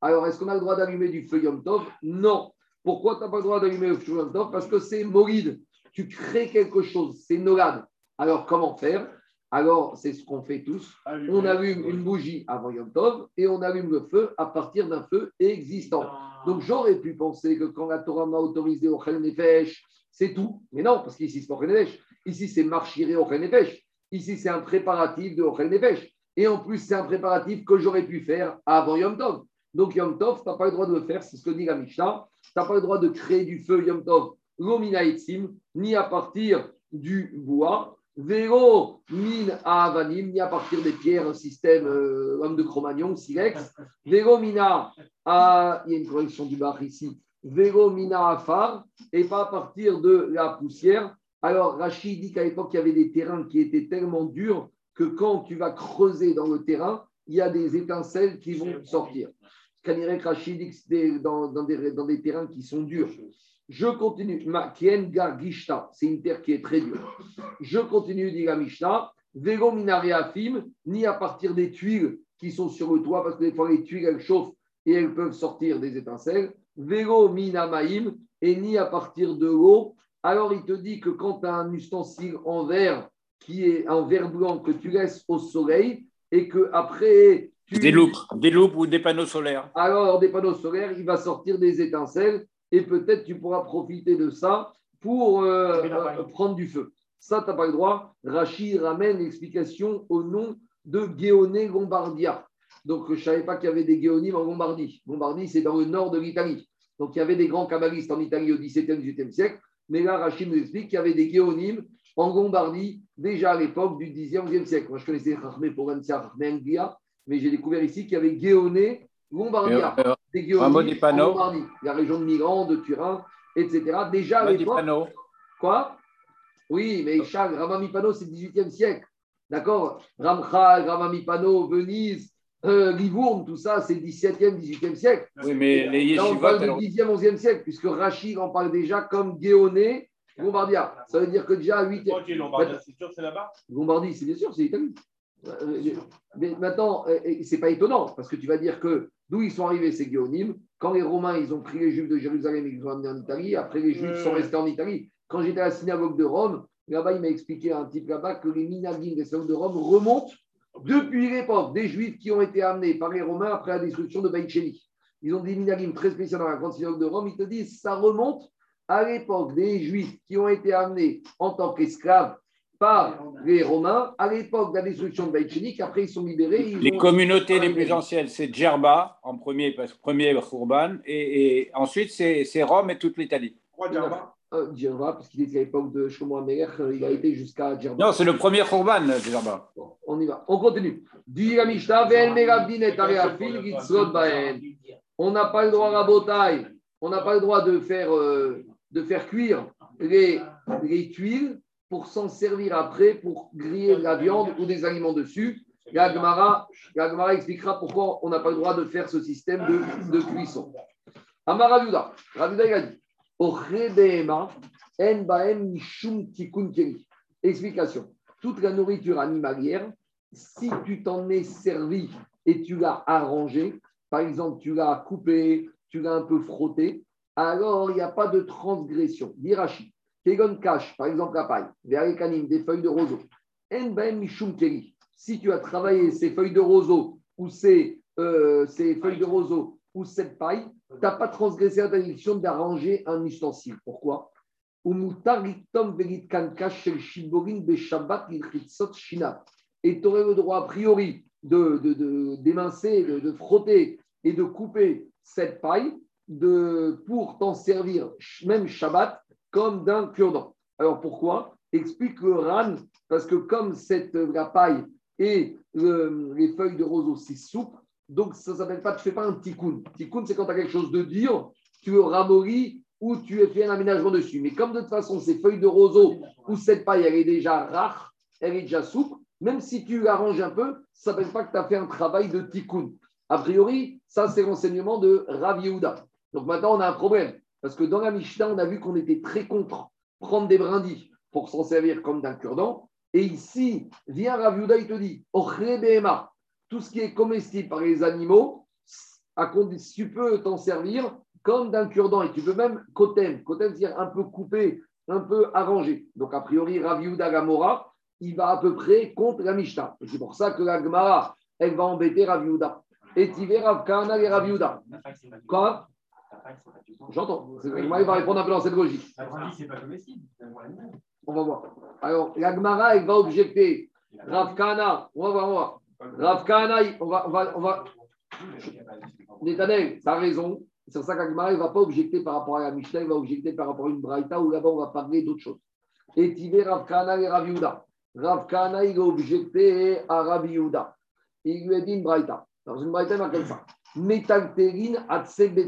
Alors, est-ce qu'on a le droit d'allumer du feu Yom Tov? Non. Pourquoi tu n'as pas le droit d'allumer le feu Yom Tov? Parce que c'est moride. Tu crées quelque chose. C'est nolade. Alors, comment faire? Alors, c'est ce qu'on fait tous. On allume une bougie avant Yom Tov et on allume le feu à partir d'un feu existant. Donc, j'aurais pu penser que quand la Torah m'a autorisé au Nefesh, c'est tout. Mais non, parce qu'ici, c'est pas Nefesh. Ici, c'est marchiré au Nefesh. Ici, c'est un préparatif de Ochel Nefesh. Et en plus, c'est un préparatif que j'aurais pu faire avant Yom Tov. Donc, Yom Tov, tu n'as pas le droit de le faire, c'est ce que dit la Mishnah. Tu n'as pas le droit de créer du feu Yom Tov, l'omina ni à partir du bois, vélo, mine à avanim, ni à partir des pierres, système euh, homme de Cro-Magnon, silex, vélo, mina à. Il y a une correction du bar ici. Vélo, mina à phare, et pas à partir de la poussière. Alors, Rachid dit qu'à l'époque, il y avait des terrains qui étaient tellement durs que quand tu vas creuser dans le terrain, il y a des étincelles qui vont sortir. Kanirek Rachid dit que dans, dans, des, dans des terrains qui sont durs. Je continue. Ma Kien Gar Gishta, c'est une terre qui est très dure. Je continue, dit la Mishnah. Minareafim, ni à partir des tuiles qui sont sur le toit, parce que des fois les tuiles elles chauffent et elles peuvent sortir des étincelles. Vélo minamaim, et ni à partir de l'eau. Alors il te dit que quand tu as un ustensile en verre qui est en verre blanc que tu laisses au soleil et que après tu... Des loupes, des loupes ou des panneaux solaires. Alors des panneaux solaires, il va sortir des étincelles et peut-être tu pourras profiter de ça pour euh, euh, prendre du feu. Ça, tu n'as pas le droit. Rachid ramène l'explication au nom de Géoné Lombardia. Donc, je ne savais pas qu'il y avait des Géonimes en Lombardie. Lombardie, c'est dans le nord de l'Italie. Donc, il y avait des grands kabbalistes en Italie au XVIIe, XVIIIe siècle. Mais là, Rachid nous explique qu'il y avait des Géonimes en Lombardie déjà à l'époque du Xe, XIe siècle. Moi, je connaissais Rahmé Pogancia, Rahmé Anglia, mais j'ai découvert ici qu'il y avait Géoné Lombardia. Euh, euh, des Lombardie, la région de Milan, de Turin, etc. Déjà à l'époque. Quoi? Oui, mais Charles, Ramamipano, c'est le XVIIIe siècle. D'accord? Ramchal, Ramamipano, Venise, euh, Livourne, tout ça, c'est le XVIIe, XVIIIe siècle. Oui, mais les Là, on yeshivot, parle alors- du Xe, XIe siècle, puisque Rachid en parle déjà comme Géoné, Lombardia. Ça veut dire que déjà à 8 Ok, Lombardie, c'est sûr, c'est là-bas? Lombardie, c'est bien sûr, c'est l'Italie. Euh, Mais maintenant, euh, c'est pas étonnant, parce que tu vas dire que d'où ils sont arrivés, ces Géonimes. Quand les Romains, ils ont pris les Juifs de Jérusalem et ils les ont amenés en Italie, après les Juifs sont restés en Italie. Quand j'étais à la synagogue de Rome, là-bas, il m'a expliqué un type là-bas que les minagim des synagogues de Rome remontent depuis l'époque des Juifs qui ont été amenés par les Romains après la destruction de Beit Sheni. Ils ont des minagim très spéciaux dans la grande synagogue de Rome. Ils te disent ça remonte à l'époque des Juifs qui ont été amenés en tant qu'esclaves par les Romains à l'époque de la destruction de Beit Sheni, qu'après ils sont libérés. ils Les ont- communautés les plus anciennes, c'est Djerba en premier, parce que premier Khurban, et, et ensuite c'est Rome et toute l'Italie. Pourquoi Djerba? Euh, Djerba, parce qu'il était à l'époque de Shlomo euh, il a été jusqu'à Djerba. Non, c'est le premier Khurban, Djerba. Bon, on y va. On continue. La. On n'a pas le droit à botaille, on n'a pas le droit de faire, euh, de faire cuire les, les tuiles pour s'en servir après pour griller la viande ou des aliments dessus. La Gemara, expliquera pourquoi on n'a pas le droit de faire ce système de, de cuisson. Amar Ravuda il a dit. Explication. Toute la nourriture animalière, si tu t'en es servi et tu l'as arrangé, par exemple, tu l'as coupé, tu l'as un peu frotté, alors il n'y a pas de transgression. Dirachi, Kegon Kash, par exemple la paille, des feuilles de roseau, En baem mishum keri. Si tu as travaillé ces feuilles de roseau ou ces, euh, ces feuilles de roseau ou cette paille, tu n'as pas transgressé l'interdiction d'arranger un ustensile. Pourquoi? Et tu aurais le droit, a priori, de, de, de- d'émincer, de, de frotter et de couper cette paille de, pour t'en servir, même Shabbat, comme d'un cure-dent. Alors pourquoi? Explique le Ran, parce que comme cette, la paille et le- les feuilles de roseau, c'est souple, donc ça ne s'appelle pas, tu ne fais pas un tikkun. Tikkun, c'est quand tu as quelque chose de dur, tu le ramollis ou tu fais un aménagement dessus. Mais comme de toute façon, ces feuilles de roseau ou cette paille, elle est déjà rare, elle est déjà souple, même si tu l'arranges un peu, ça ne s'appelle pas que tu as fait un travail de tikkun. A priori, ça, c'est l'enseignement de Rav Yehuda. Donc maintenant, on a un problème. Parce que dans la Mishnah, on a vu qu'on était très contre prendre des brindilles pour s'en servir comme d'un cure-dent. Et ici, vient Rav Yehuda, il te dit, behema, tout ce qui est comestible par les animaux, à condition, tu peux t'en servir comme d'un cure-dent et tu peux même kotem. Kotem, c'est-à-dire un peu coupé, un peu arrangé. Donc, a priori, Rav Yehuda Gamora, il va à peu près contre la Mishnah. C'est pour ça que la Gemara, elle va embêter Rav Yehuda. Et tu verras Rav Kahana et Rav Yehuda. Quoi? J'entends. Il va répondre un peu dans cette logique. On va voir. Alors, la Gemara, elle va objecter. Rav Kahana, on va voir, on va voir. Rav Kahana, il- on va, on va, on va, Netanel, tu as raison. C'est pour ça qu'Agmara ne va pas objecter par rapport à la Mishnah, il va objecter par rapport à une Braïta où là-bas on va parler d'autre chose. Et tu verras Rav Kahana et Rav Yehuda. Rav Kahana, il a objecté à Rav Yehuda. Il lui a dit une Braïta. Dans une Braïta, il marque ça. Metalterin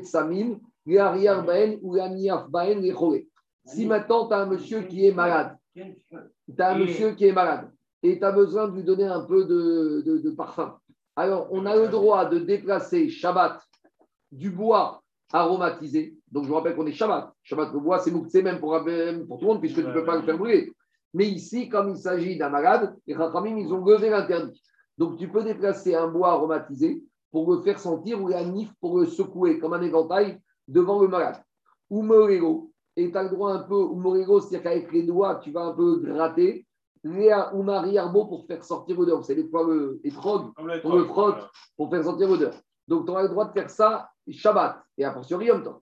samim, baen ou aniaf baen Si maintenant tu as un monsieur qui est malade, tu as un monsieur qui est malade et tu as besoin de lui donner un peu de, de- de parfum. Alors, on a le droit de déplacer Shabbat du bois aromatisé. Donc, je vous rappelle qu'on est Shabbat. Shabbat, le bois, c'est mouktsé même pour, même pour tout le monde, puisque tu ne peux pas le faire brûler. Mais ici, comme il s'agit d'un malade, les Rachamim, ils ont levé l'interdit. Donc, tu peux déplacer un bois aromatisé pour le faire sentir ou un nif pour le secouer comme un éventail devant le malade. Ou morego. Et tu as le droit un peu, ou morego, c'est-à-dire qu'avec les doigts, tu vas un peu gratter. Léa ou Marie Arbo pour faire sortir l'odeur. C'est des fois le on le frotte pour faire sentir l'odeur. Donc, tu auras le droit de faire ça Shabbat et a fortiori Yom Tov.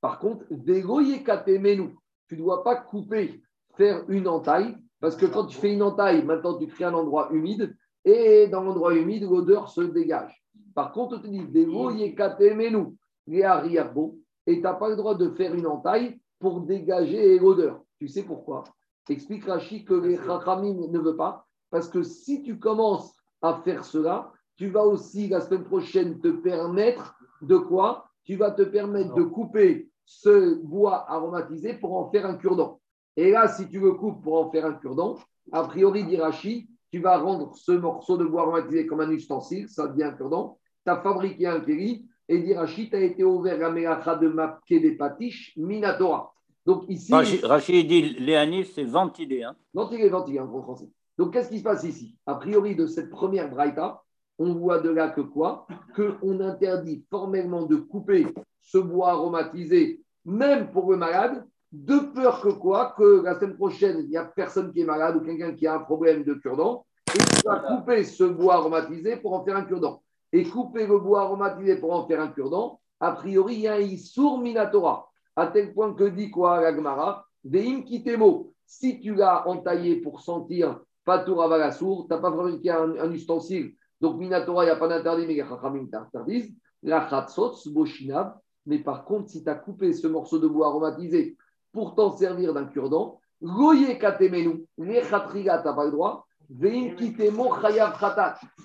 Par contre, menu, tu ne dois pas couper, faire une entaille, parce que quand tu fais une entaille, maintenant tu crées un endroit humide, et dans l'endroit humide, l'odeur se dégage. Par contre, on te dit, Devo yekatemenu, le'ariabo, et tu n'as pas le droit de faire une entaille pour dégager l'odeur. Tu sais pourquoi? Explique Rachid que les Chachamim ne veut pas, parce que si tu commences à faire cela, tu vas aussi la semaine prochaine te permettre de quoi? Tu vas te permettre de couper ce bois aromatisé pour en faire un cure-dent. Et là, si tu le coupes pour en faire un cure-dent, a priori, dit Rachid, tu vas rendre ce morceau de bois aromatisé comme un ustensile, ça devient un cure-dent. Tu as fabriqué un kéli, et dit Rachid, tu as été ouvert à Melacha de Mapke des Patish, Minatora. Donc ici. Rachid, Rachid dit Léanis, c'est ventilé. Hein. Ventilé, ventilé en français. Donc qu'est-ce qui se passe ici? A priori, de cette première braïta, on voit de là que quoi? Qu'on interdit formellement de couper ce bois aromatisé, même pour le malade, de peur que quoi? Que la semaine prochaine, il n'y a personne qui est malade ou quelqu'un qui a un problème de cure-dent, et tu vas couper ce bois aromatisé pour en faire un cure-dent. Et couper le bois aromatisé pour en faire un cure-dent, a priori, il y a un Issour Minatora, à tel point que dit quoi la Gemara? Veim Kitemo, si tu l'as entaillé pour sentir Patour Avalassour, tu n'as pas fabriqué un, un ustensile donc, Minatora, il n'y a pas d'interdit, mais les Chachamim t'interdisent. La Khatsots, Boshinab. Mais par contre, si tu as coupé ce morceau de bois aromatisé pour t'en servir d'un cure-dent, Goye Katemenu, les tu n'as pas le droit. Vein Kitemo Chayav.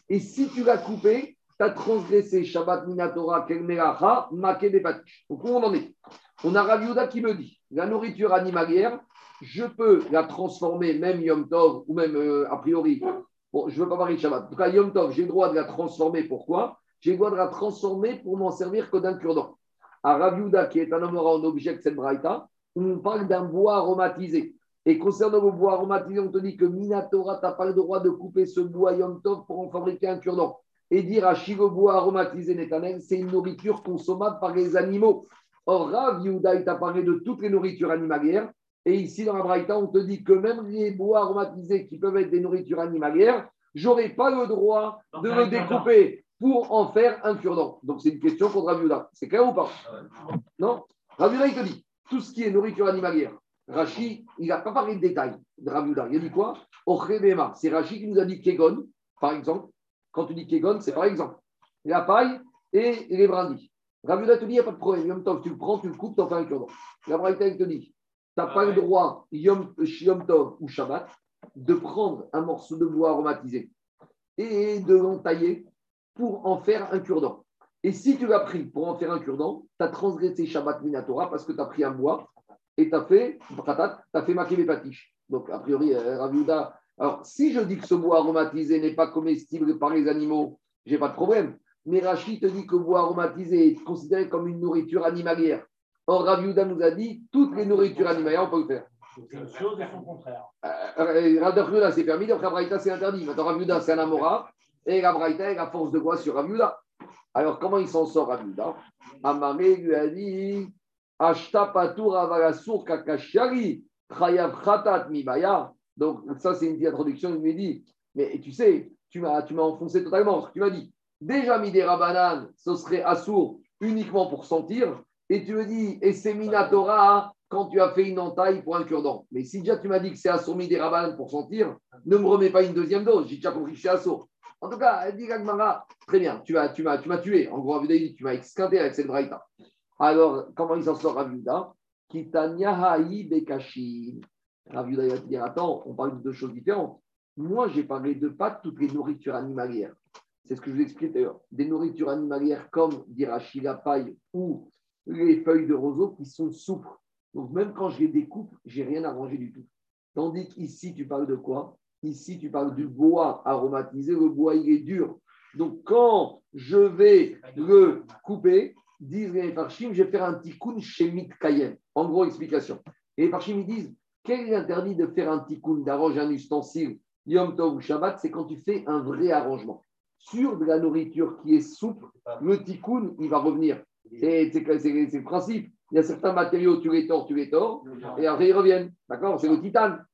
Et si tu l'as coupé, tu transgressé Shabbat Minatora, Kelmeracha, Bepatish. Donc, où on en est? On a Raviuda qui me dit la nourriture animalière, je peux la transformer, même Yom Tov, ou même euh, a priori, Bon, je ne veux pas parler de Shabbat. En tout cas, Yom Tov, j'ai le droit de la transformer. Pourquoi? J'ai le droit de la transformer pour m'en servir que d'un cure-dent. À Raviuda, qui est un homme en objet de cette on parle d'un bois aromatisé. Et concernant le bois aromatisé, on te dit que Minatora, tu n'as pas le droit de couper ce bois Yom Tov pour en fabriquer un cure-dent. Et dire à bois aromatisé Netanel, c'est une nourriture consommable par les animaux. Or, Rav il t'a parlé de toutes les nourritures animalières. Et ici, dans la Braïta, on te dit que même les bois aromatisés qui peuvent être des nourritures animalières, j'aurais pas le droit de le découper pour en faire un cure-dent. Donc, c'est une question contre Raviuda. C'est clair ou pas? Non? Raviuda, il te dit, tout ce qui est nourriture animalière, Rachi, il n'a pas parlé de détails de Raviuda. Il a dit quoi? C'est Rachi qui nous a dit Kegon, par exemple. Quand tu dis Kegon, c'est par exemple la paille et les brindilles. Raviuda te dit, il n'y a pas de problème. tu le prends, tu le coupes, tu en fais un cure-dent. La Braïta, te dit, tu n'as pas le droit, Yom, Yom Tov ou Shabbat, de prendre un morceau de bois aromatisé et de l'entailler pour en faire un cure-dent. Et si tu l'as pris pour en faire un cure-dent, tu as transgressé Shabbat Minatora parce que tu as pris un bois et tu as fait, tu as fait maquer les patiches. Donc, a priori, euh, Raviuda. Alors, si je dis que ce bois aromatisé n'est pas comestible par les animaux, j'ai pas de problème. Mais Rachid te dit que le bois aromatisé est considéré comme une nourriture animalière. Or, Raviuda nous a dit toutes les nourritures animalières, on peut le faire. C'est une chose et son contraire. Euh, Raviuda, c'est permis, donc Rabraïta, c'est interdit. Maintenant, Raviuda, c'est un Amora, et Rabraïta est la force de quoi sur Raviuda. Alors, comment il s'en sort, Raviuda Amame lui a dit Ashta patur avalasur kakashari, chayav khatat mibaya. Donc, ça, c'est une petite introduction. Il me dit Mais tu sais, tu m'as enfoncé totalement. Tu m'as dit Déjà, des Rabanan, ce serait assour uniquement pour sentir et tu me dis, et c'est Minatora quand tu as fait une entaille pour un cure-dent. Mais si déjà tu m'as dit que c'est Assourmi des Rabanan pour sentir, ne me remets pas une deuxième dose. J'ai déjà compris que je suis Assour. En tout cas, elle dit Gagmara, très bien, tu m'as tu tu tué. En gros, tu m'as excadé avec cette braïta. Alors, comment il s'en sort Ravuda Kitanyahai Bekashi. Il va dire Attends, on parle de deux choses différentes. Moi, j'ai parlé de pas toutes les nourritures animalières. C'est ce que je vous expliquais d'ailleurs. Des nourritures animalières comme d'Irachi, la paille ou les feuilles de roseau qui sont souples. Donc même quand je les découpe, j'ai rien à ranger du tout. Tandis qu'ici, tu parles de quoi? Ici, tu parles du bois aromatisé. Le bois, il est dur. Donc quand je vais le couper, disent les Farshim, je vais faire un tikkun chez Cayenne. En gros, explication. Et les Farshim, ils disent, quel est l'interdit de faire un tikkun, d'arranger un ustensile, Yom Tov ou Shabbat C'est quand tu fais un vrai arrangement. Sur de la nourriture qui est souple, le tikkun, il va revenir. C'est le principe. Il y a certains matériaux, tu les tords, tu les tords, et après ils reviennent. D'accord? C'est le titane.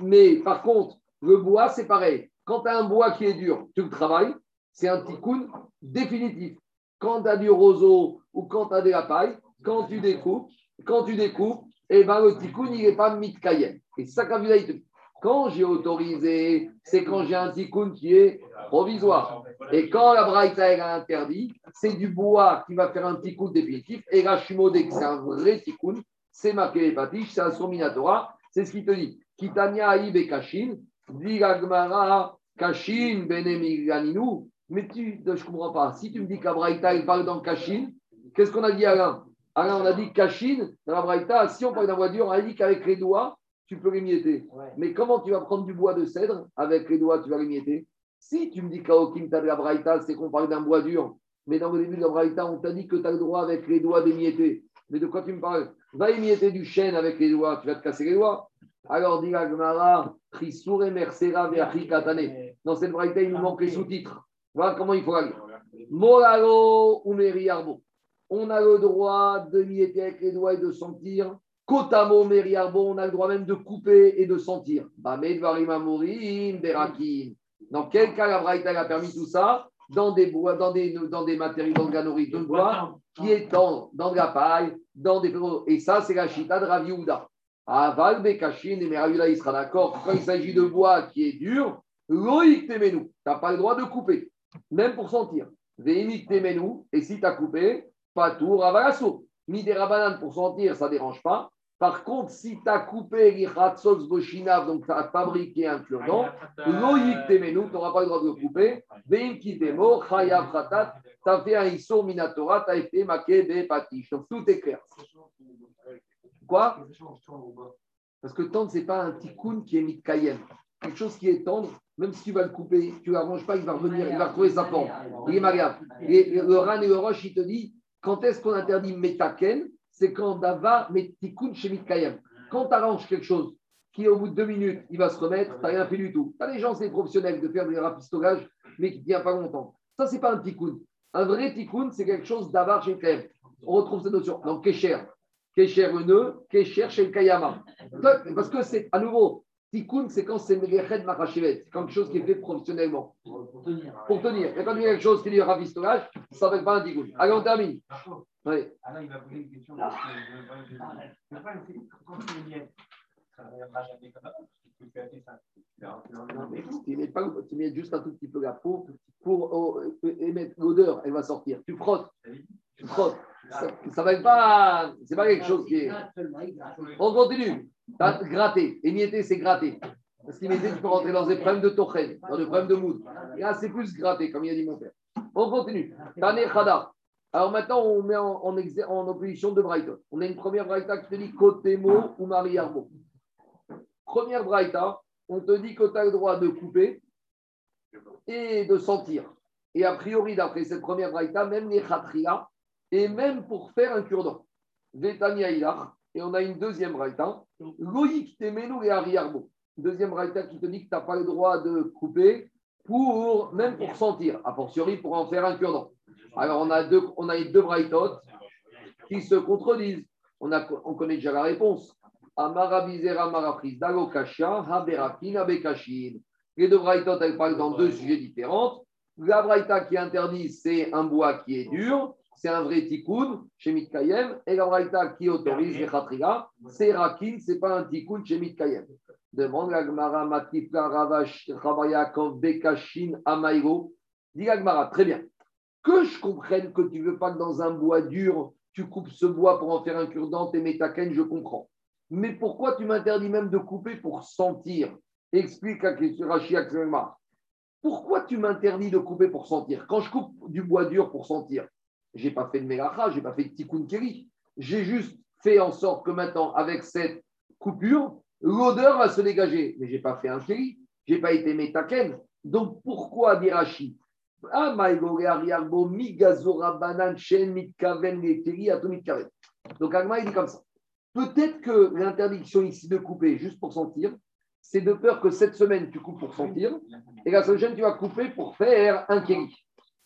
Mais par contre, le bois, c'est pareil. Quand tu as un bois qui est dur, tu le travailles, c'est un tikkun définitif. Quand tu as du roseau ou quand tu as de la paille, quand tu découpes, quand tu découpes, eh ben, le tikkun, il n'est pas mitkayen. Et ça, quand j'ai autorisé, c'est quand j'ai un tikkun qui est provisoire. Et quand la Braïta a interdit, c'est du bois qui va faire un tikkun définitif. Et la Shimodé, c'est un vrai tikkun, c'est marqué les c'est un Sominatora, c'est ce qu'il te dit. Kitania Aïb et Kashin, Gemara, Kashin, Benemigraninu. Mais tu, je ne comprends pas. Si tu me dis qu'Abraïta, il parle dans Kashin, qu'est-ce qu'on a dit Alain? Alain, on a dit Kashin, dans la Braïta, si on parle d'un bois dur, on a dit qu'avec les doigts, tu peux l'émietter. Mais comment tu vas prendre du bois de cèdre Avec les doigts, tu vas l'émietter Si tu me dis qu'Aokim, tu as de la Braïta, c'est qu'on parle d'un bois dur. Mais dans le début de la Braïta, on t'a dit que tu as le droit avec les doigts d'émietter. Mais de quoi tu me parles? Va émietter du chêne avec les doigts, tu vas te casser les doigts. Alors, dit la Gemara, Trisour et Mersera Katane. Dans cette Braïta, il nous manque les sous-titres. Voilà comment il faut aller. Moralo ou Arbo. On a le droit de mietter avec les doigts et de sentir. Kotamo Meriarbo, on a le droit même de couper et de sentir. Berakim. Dans quel cas la Braïta a permis tout ça? Dans des bois, dans des, dans des matériaux, dans de bois, qui est dans, de la paille, dans des. Et ça, c'est la chita de Rav Yehuda. Aval Bekashin, et Rav il sera d'accord. Quand il s'agit de bois qui est dur, Loïc Temenu, tu n'as pas le droit de couper, même pour sentir. Veimik Temenu, et si tu as coupé, pas tout, Ravalasso. Mis des rabanan pour sentir, ça ne dérange pas. Par contre, si tu as coupé l'Iratsos Boshinav, donc tu as fabriqué un cure-dent, Loïc Temenu, tu n'auras pas le droit de le couper. Veim Kitemo, Chayav Khatat, tu fait un Iso Minatora, tu as été maqué. Donc tout est clair. Quoi? Parce que tendre, ce n'est pas un tikkun qui est mitkayem. Quelque chose qui est tendre, même si tu vas le couper, tu ne l'arranges pas, il va revenir, il va retrouver sa forme. Il est malade. Le ran et le roche, il te dit quand est-ce qu'on interdit metaken? C'est quand dava tikkun chez mitkayem. Quand tu arranges quelque chose qui, au bout de deux minutes, il va se remettre, tu n'as rien fait du tout. Tu des gens, c'est professionnels de faire des rapistolages, mais qui ne pas longtemps. Ça, ce n'est pas un tikkun. Un vrai tikkun, c'est quelque chose d'avar chez On retrouve cette notion. Donc, Kesher. Kesher le nœud, Kesher chez le Kayama. Parce que c'est, à nouveau, tikkun, c'est quand c'est Meleched Marachevet. C'est quelque chose qui est fait professionnellement. Pour tenir. Pour tenir. Et quand il y a quelque chose qui est du ravistolage, ça ne s'appelle pas un tikkun. Allez, on termine. Oui. Alain, il va poser une question. C'est quand tu es bien, ça ne reviendra jamais comme ça. Tu mets, pas, tu mets juste un tout petit peu la peau pour oh, émettre l'odeur, elle va sortir. Tu frottes, tu frottes. Ça, ça va pas, c'est pas quelque chose qui est. On continue. As gratté. Émietté, c'est gratter. Parce qu'émietté, tu peux rentrer dans des problèmes de tochen, dans des problèmes de mood. Là, c'est plus gratter, comme il a dit mon père. On continue. Tane Khada. Alors maintenant, on met en, opposition deux Brighton. On a une première Brighton qui te dit Kotemo ou Marie Arbo. Première braïta, on te dit que tu as le droit de couper et de sentir. Et a priori, d'après cette première braïta, même les khatria, et même pour faire un cure-dent. Et on a une deuxième braïta, loïc temenu et ariarbo. Deuxième braïta qui te dit que tu n'as pas le droit de couper pour, même pour sentir, a fortiori pour en faire un cure-dent. Alors on a deux, on deux braïtotes qui se contredisent. On connaît déjà la réponse. Amarabizera Marapris, Dagokasha, Haberakin, Abekashin. Les deux braïtot, elles parlent dans deux sujets différents. La braïta qui interdit, c'est un bois qui est dur, c'est un vrai tikkun chez Mitkayem. Et la braïta qui autorise les khatriga, c'est rakin, c'est pas un tikkun chez Mitkayem. Demande la Gemara Matifla Ravash Rabayakov Bekashin Amaïgo. Dit la Gemara, très bien. Que je comprenne que tu veux pas que dans un bois dur, tu coupes ce bois pour en faire un cure-dent et métaken, je comprends. Mais pourquoi tu m'interdis même de couper pour sentir? Explique à Rashi Pourquoi tu m'interdis de couper pour sentir? Quand je coupe du bois dur pour sentir, je n'ai pas fait de mélacha, je n'ai pas fait de tikkun keri. J'ai juste fait en sorte que maintenant, avec cette coupure, l'odeur va se dégager. Mais je n'ai pas fait un keri, je n'ai pas été métaken. Donc pourquoi, dit Rashi ah, donc, Agma, il dit comme ça. Peut-être que l'interdiction ici de couper juste pour sentir, c'est de peur que cette semaine tu coupes pour sentir et la semaine tu vas couper pour faire un kéli.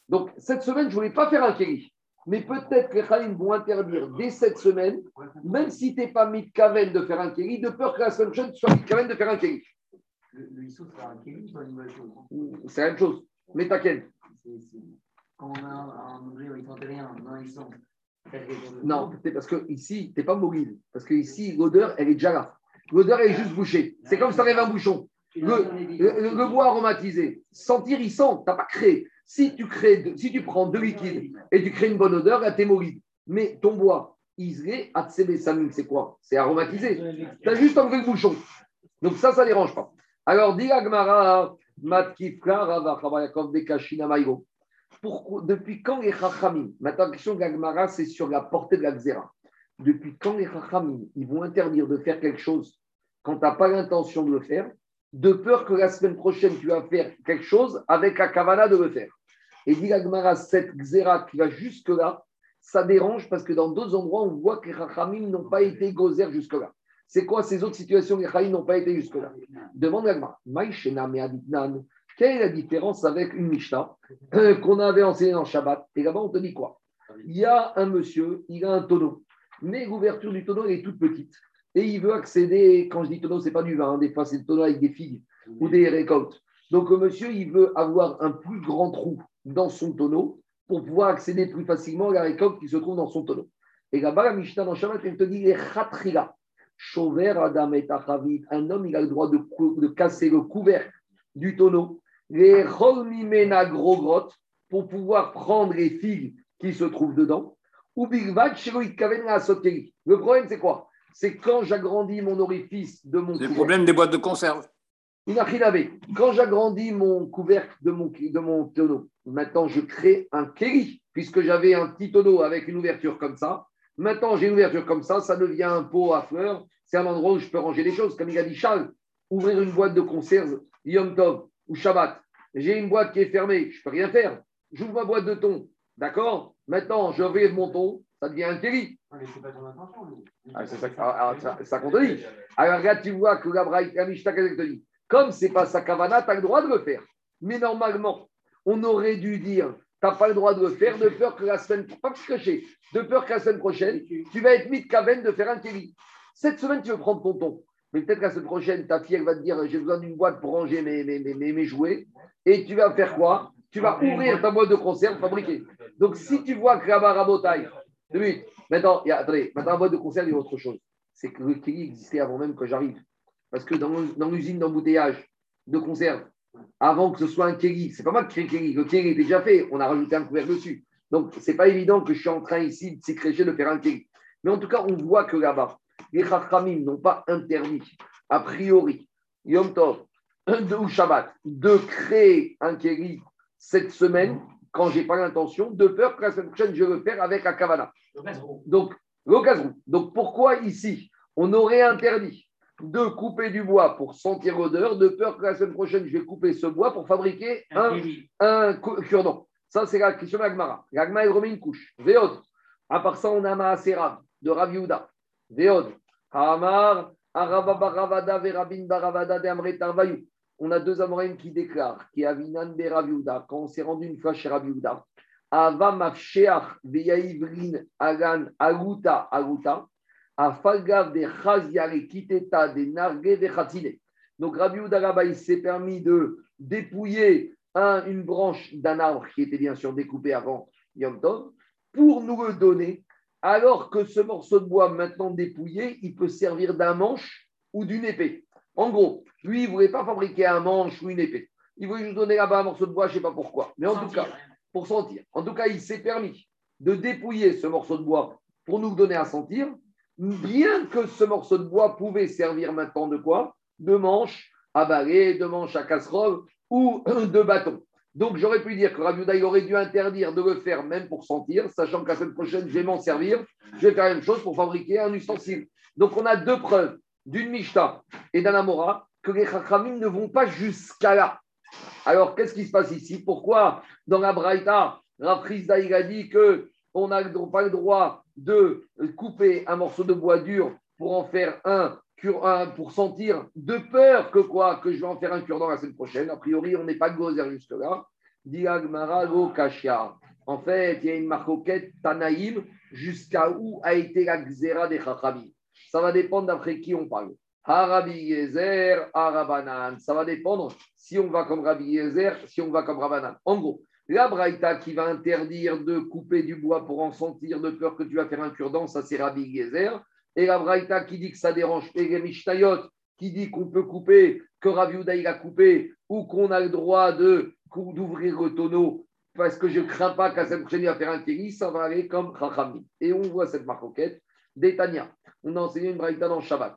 Donc cette semaine, je ne voulais pas faire un kéli. Mais peut-être que les Khalim vont interdire dès cette semaine, même si tu n'es pas mis de de faire un kéli, de peur que la semaine prochaine tu sois mis de faire un kéli. Le, ISO, c'est un kéli ou une nouvelle chose C'est la même chose. Mais t'inquiète. Quand on a un objet où il ne rien, ISO, non, parce que ici, tu n'es pas mobile. Parce que ici, l'odeur, elle est déjà là. L'odeur est juste bouchée. C'est comme si tu un bouchon. Le, bois aromatisé, sentir, il sent, tu n'as pas créé. Si tu, crées, si tu prends deux liquides et tu crées une bonne odeur, là, tu es mauvais. Mais ton bois, islé, atsebe samim, c'est quoi? C'est aromatisé. Tu as juste enlevé le bouchon. Donc ça, ça ne dérange pas. Alors, dit Agmara, Matkifka, Rava, Bekashina. Depuis quand les Chachamim? Maintenant, la question de c'est sur la portée de la Xéra. Depuis quand les Chachamim, ils vont interdire de faire quelque chose quand tu n'as pas l'intention de le faire, de peur que la semaine prochaine, tu vas faire quelque chose avec la kavana de le faire. Et dit l'Agmara, cette Xéra qui va jusque-là, ça dérange parce que dans d'autres endroits, on voit que les Chachamim n'ont pas été gozer jusque-là. C'est quoi ces autres situations que les Chachamim n'ont pas été jusque-là? Demande l'Agmara. Quelle est la différence avec une Mishnah euh, qu'on avait enseignée dans Shabbat? Et là-bas, on te dit quoi? Il y a un monsieur, il a un tonneau, mais l'ouverture du tonneau elle est toute petite. Et il veut accéder, quand je dis tonneau, ce n'est pas du vin, hein, des fois c'est le tonneau avec des figues ou des récoltes. Donc le monsieur, il veut avoir un plus grand trou dans son tonneau pour pouvoir accéder plus facilement à la récolte qui se trouve dans son tonneau. Et là-bas, la Mishnah dans Shabbat, elle te dit les khatrila. Chauver Adam et. Un homme, il a le droit de, de casser le couvercle du tonneau, les Cholmimena gros grottes, pour pouvoir prendre les figues qui se trouvent dedans. Ou Bigvad Soteri. Le problème, c'est quoi? C'est quand j'agrandis mon orifice de mon C'est le problème des boîtes de conserve. Inachinabe, quand j'agrandis mon couvercle de mon, de mon tonneau, maintenant je crée un kéli, puisque j'avais un petit tonneau avec une ouverture comme ça. Maintenant j'ai une ouverture comme ça, ça devient un pot à fleurs. C'est un endroit où je peux ranger les choses. Comme il a dit Charles, ouvrir une boîte de conserve, Yom Tov ou Shabbat. J'ai une boîte qui est fermée, je ne peux rien faire. J'ouvre ma boîte de thon, d'accord? Maintenant je vais mon thon, ça devient un kéli. Ah, c'est ça, ah, ah, ça, ça qu'on te dit. Alors regarde, tu vois que la Mishnah, te dit Comme c'est pas sa kavana, tu as le droit de le faire. Mais normalement, on aurait dû dire, tu n'as pas le droit de le faire de peur que la semaine, pas de peur que la semaine prochaine, tu vas être mis de kaven de faire un kéli. Cette semaine, tu veux prendre ton ton. Mais peut-être la semaine prochaine, ta fille, elle va te dire, j'ai besoin d'une boîte pour ranger mes, mes, mes, jouets. Et tu vas faire quoi? Tu vas ouvrir ta boîte de conserve fabriquée. Donc, si tu vois que là-bas, Rabotaille, deux minutes. Maintenant, il y a, attendez, maintenant, la boîte de conserve, il y a autre chose. C'est que le kéli existait avant même que j'arrive. Parce que dans, dans l'usine d'embouteillage de conserve, avant que ce soit un kéli, c'est pas moi qui crée kéli. Le kéli était déjà fait. On a rajouté un couvercle dessus. Donc, c'est pas évident que je suis en train ici de s'écrécher de faire un kéli. Mais en tout cas, on voit que là-bas, les Chachamim n'ont pas interdit, a priori, Yom Tov de, ou Shabbat, de créer un kéli cette semaine quand j'ai pas l'intention, de peur que la semaine prochaine, je vais le faire avec la Kavana. Le gazon. Donc, l'occasion. Donc, pourquoi ici, on aurait interdit de couper du bois pour sentir l'odeur, de peur que la semaine prochaine, je vais couper ce bois pour fabriquer Un un, un cure-dent. Ça, c'est la question de l'Agmara. L'Agmara, il remet une couche. Véod. À part ça, on a Maaserav de Rav Yehuda. Arava Baravada, Baravada, de. On a deux Amorim qui déclarent, qui Avinan be Rav Yehuda, quand on s'est rendu une fois chez Rav Yehuda, Ava Mafsheach, Veyaivrin, Agan, Aguta, Aguta, Afalgav de Chaziare, Kiteta, de Narge, de Khatine. Donc Rabbi là-bas, il s'est permis de dépouiller un- une branche d'un arbre qui était bien sûr découpé avant Yom pour nous le donner, alors que ce morceau de bois maintenant dépouillé, il peut servir d'un manche ou d'une épée. En gros, lui, il ne voulait pas fabriquer un manche ou une épée. Il voulait juste donner là-bas un morceau de bois, je ne sais pas pourquoi. Mais en tout cas, pour sentir. En tout cas, il s'est permis de dépouiller ce morceau de bois pour nous donner à sentir, bien que ce morceau de bois pouvait servir maintenant de quoi? De manche à balai, de manche à casserole ou de bâton. Donc j'aurais pu dire que il aurait dû interdire de le faire même pour sentir, sachant que la semaine prochaine, je vais m'en servir, je vais faire la même chose pour fabriquer un ustensile. Donc on a deux preuves, d'une Mishnah et d'un Amora, que les Chachamim ne vont pas jusqu'à là. Alors, qu'est-ce qui se passe ici? Pourquoi dans la Braïta, Rafrizda il a dit qu'on n'a pas le droit de couper un morceau de bois dur pour en faire un, pour sentir de peur que quoi Que je vais en faire un cure-dent la semaine prochaine. A priori, on n'est pas gozer jusque-là. Diagmara lo kashia. En fait, il y a une marcoquette Tanaïm jusqu'à où a été la xéra des Chachamim. Ça va dépendre d'après qui on parle. Harabi Yezer, Harabanan. Ça va dépendre si on va comme Rabbi Yezer, si on va comme Rabanan. En gros, la Braïta qui va interdire de couper du bois pour en sentir de peur que tu vas faire un cure-dent, ça c'est Rabbi Yezer. Et la Braïta qui dit que ça dérange, et les qui dit qu'on peut couper, que Rav Yehuda, il a coupé, ou qu'on a le droit de d'ouvrir le tonneau parce que je ne crains pas qu'à cette prochaine va faire un kéli, ça va aller comme Chachamim. Et on voit cette marcoquette d'Etania. On a enseigné une braïta dans Shabbat.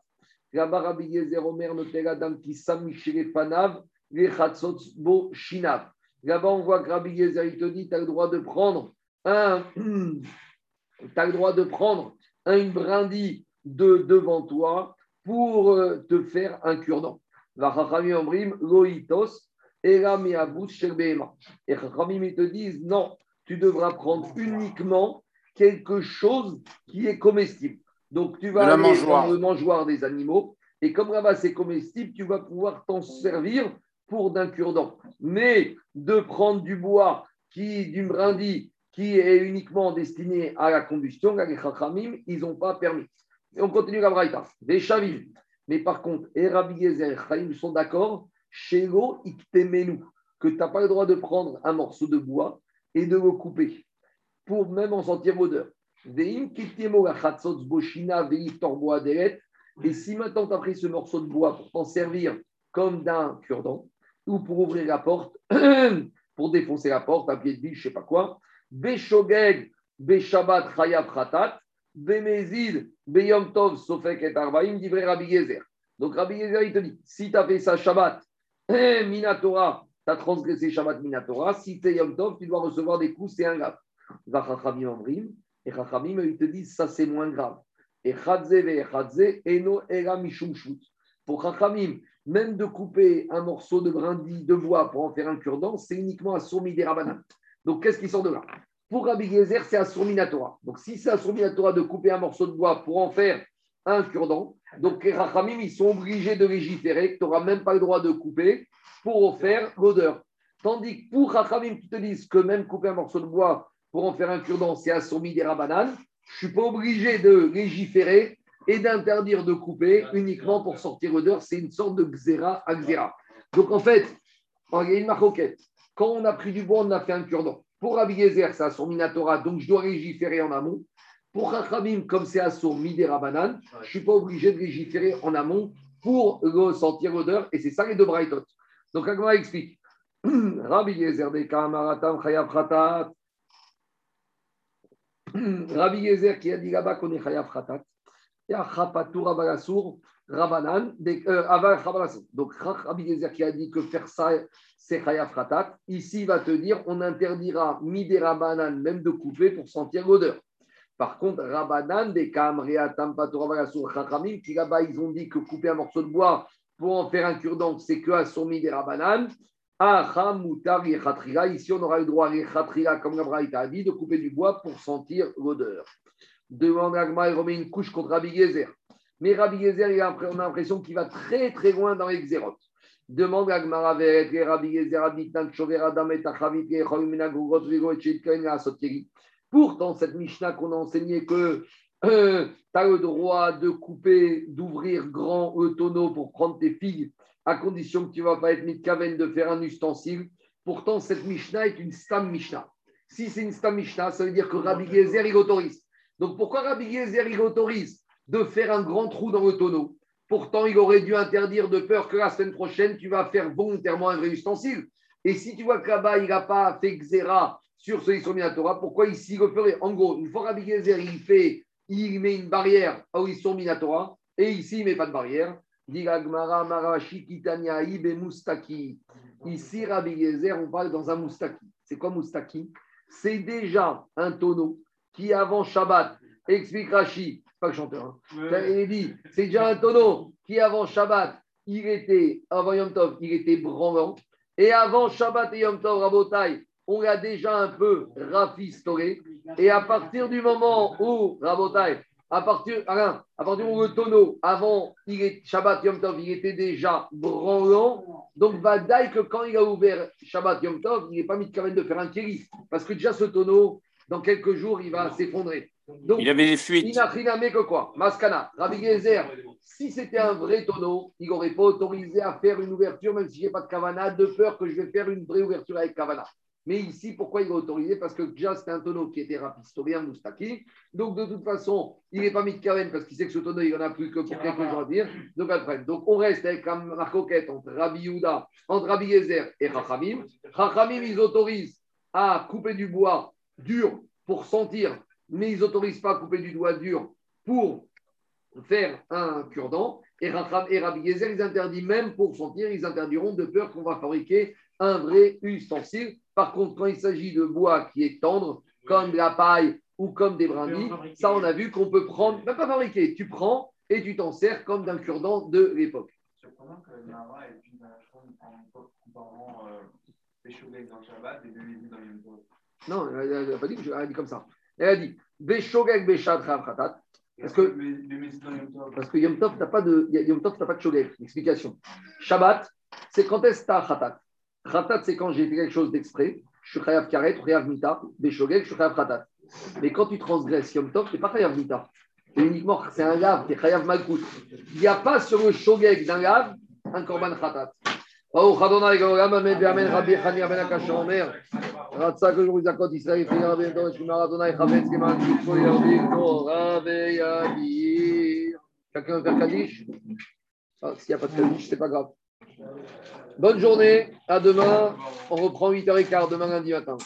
Là-bas, Rabbi Yezer Omer la qui s'amichire panav, les bo shinav. Là-bas, on voit que Rabbi Yezer, il te dit, tu as le droit de prendre un, as le droit de prendre une brindille de devant toi pour euh, te faire un cure-dent. Loitos, et Khamim, ils te disent non, tu devras prendre uniquement quelque chose qui est comestible. Donc, tu vas aller mangeoire. dans le mangeoire des animaux. Et comme là-bas, c'est comestible, tu vas pouvoir t'en servir pour d'un cure-dent. Mais de prendre du bois, qui, d'une brindille, qui est uniquement destiné à la combustion, là, les Chachamim, ils n'ont pas permis. Et on continue la Braïta. Des. Mais par contre, Yezer et Chaim sont d'accord iktemenu, que tu n'as pas le droit de prendre un morceau de bois et de le couper, pour même en sentir l'odeur. Et si maintenant tu as pris ce morceau de bois pour t'en servir comme d'un cure-dent, ou pour ouvrir la porte, pour défoncer la porte, un pied de biche, je ne sais pas quoi, Beshogeg, Beshabat, Beyom Tov, Sofek et Rabbi. Donc Rabbi Gezer, il te dit, si tu as fait ça Shabbat, eh, Minatora, tu as transgressé Shabbat Minatora, si tu es Yom Tov, tu dois recevoir des coups, c'est un grave. Va Chachamim Amrim, et Chachamim, ils te disent, ça c'est moins grave. Et Chadze ve Eno Era. Pour Chachamim, même de couper un morceau de brindille de bois pour en faire un cure-dent, c'est uniquement un sourmi des rabanan. Donc qu'est-ce qui sort de là? Pour Rabbi Gezer, c'est un sourmi Minatora. Donc si c'est un sourmi Minatora de couper un morceau de bois pour en faire un cure-dent, donc les Rachamim, ils sont obligés de légiférer, que tu n'auras même pas le droit de couper pour faire l'odeur. Tandis que pour Rachamim qui te disent que même couper un morceau de bois pour en faire un cure-dent, c'est un sourmi des rabanan, je ne suis pas obligé de légiférer et d'interdire de couper uniquement pour sortir l'odeur. C'est une sorte de xéra à xéra. Donc en fait, il y a une. Quand on a pris du bois, on a fait un cure-dent. Pour Rabbi Gezer, c'est un sourd minatora, donc je dois légiférer en amont. Pour Rachamim, comme c'est un sourd midera banane, je ne suis pas obligé de légiférer en amont pour ressentir l'odeur. Et c'est ça les deux braïtot. Donc Agma explique. Rabbi Gezer de Kamaratam Chayav Khatat. Rabbi Gezer qui a dit là-bas qu'on est Chayav Khatat. Et à Chapatou Rabalassour, Rabanan, euh. Donc Rabbi Gezer qui a dit que faire ça, c'est Chayav Khatat. Ici, il va te dire on interdira Midera Banan, même de couper pour sentir l'odeur. Par contre, Rabanan, des Rabalassour, Chachamim, qui là-bas, ils ont dit que couper un morceau de bois pour en faire un cure-dent, c'est que à son Midera Banan. Aha, Moutar, Yechatrila. Ici, on aura le droit, comme la Braïta a dit, de couper du bois pour sentir l'odeur. Demande Agma, il remet une couche contre Rabbi Gezer. Mais Rabbi a, on a l'impression qu'il va très très loin dans les xérotes. Demande Agma, Veret, Rabbi Gezer, Abitan, Chover, Adam, et Tachavit, Yecholimina, Gugot, Vigo, et Chitkain, et. Pourtant, cette Mishnah qu'on a enseigné que euh, tu as le droit de couper, d'ouvrir grand le tonneau pour prendre tes figues, à condition que tu ne vas pas être mitkaven de faire un ustensile. Pourtant, cette Mishnah est une Stam Mishnah. Si c'est une Stam Mishnah, ça veut dire que Rabbi Gezer, il autorise. Donc pourquoi Rabbi Gezer, il autorise de faire un grand trou dans le tonneau Pourtant, il aurait dû interdire de peur que la semaine prochaine, tu vas faire volontairement un vrai ustensile. Et si tu vois que là-bas, il n'a pas fait Xéra sur ce Issour Torah, pourquoi ici il le ferait En gros, une fois Rabbi Gezer, il, fait, il met une barrière Issour Torah, et ici, il ne met pas de barrière. Ici, Rabbi Gezer, on parle dans un moustaki. C'est quoi moustaki? C'est déjà un tonneau qui, avant Shabbat, explique Rashi, pas le chanteur, hein, il dit, c'est déjà un tonneau qui, avant Shabbat, il était, avant Yom Tov, il était branlant. Et avant Shabbat et Yom Tov, Rabotai, on l'a déjà un peu rafistolé. Et à partir du moment où, Rabotai, à partir, Alain, à partir du moment où le tonneau, avant il est, Shabbat Yom Tov, il était déjà branlant. Donc, Vadaï, que quand il a ouvert Shabbat Yom Tov, il n'est pas mis de caverne de faire un kéli. Parce que déjà, ce tonneau, dans quelques jours, il va s'effondrer. Donc, Il avait des fuites. il n'a rien mais que quoi? Maskana, Rabbi Gezer, si c'était un vrai tonneau, il n'aurait pas autorisé à faire une ouverture, même si je n'ai pas de kavana, de peur que je vais faire une vraie ouverture avec kavana. Mais ici, pourquoi il est autorisé? Parce que déjà, c'était un tonneau qui était rapistové, un moustaki. Donc, de toute façon, il n'est pas mis de carène parce qu'il sait que ce tonneau, il n'en a plus que pour quelques jours à dire. Donc, après, donc on reste avec la marcoquette entre Rabbi Yehuda, entre Rabbi Gezer et Rachamim. Rachamim, ils autorisent à couper du bois dur pour sentir, mais ils n'autorisent pas à couper du bois dur pour faire un cure-dent. Et, Racham- et Rabbi Gezer, ils interdisent même pour sentir, ils interdiront de peur qu'on va fabriquer un vrai ustensile. Par contre, quand il s'agit de bois qui est tendre, comme de la paille ou comme des brindilles, ça on a vu qu'on peut prendre, même pas fabriquer, tu prends et tu t'en sers comme d'un cure-dent de l'époque. Surprenant que Nara ait pu en comparant euh, les choulets dans le Shabbat et les dans. Non, elle n'a pas dit, elle a dit comme ça. Elle a dit, Beshogeg Beshat Rav Khatat, Parce que- parce que Yom Tov, t'as pas de, Yom Tov, pas de shogeg. Explication. Shabbat, c'est quand est-ce que Khatat Khatat, c'est quand j'ai fait quelque chose d'exprès. Je suis Chayav Karet, Chayav Mita, Beshogeg, je suis Chayav Khatat. Mais quand tu transgresses Yom Tov, tu n'es pas Chayav Mita. C'est uniquement, c'est un lave, tu es Chayav Malkout. Il n'y a pas sur le shogeg d'un lave un korban Khatat. Quelqu'un veut faire Kaddish? Ah, s'il n'y a pas de c'est pas grave. Bonne journée, à demain. On reprend 8h15 demain lundi matin.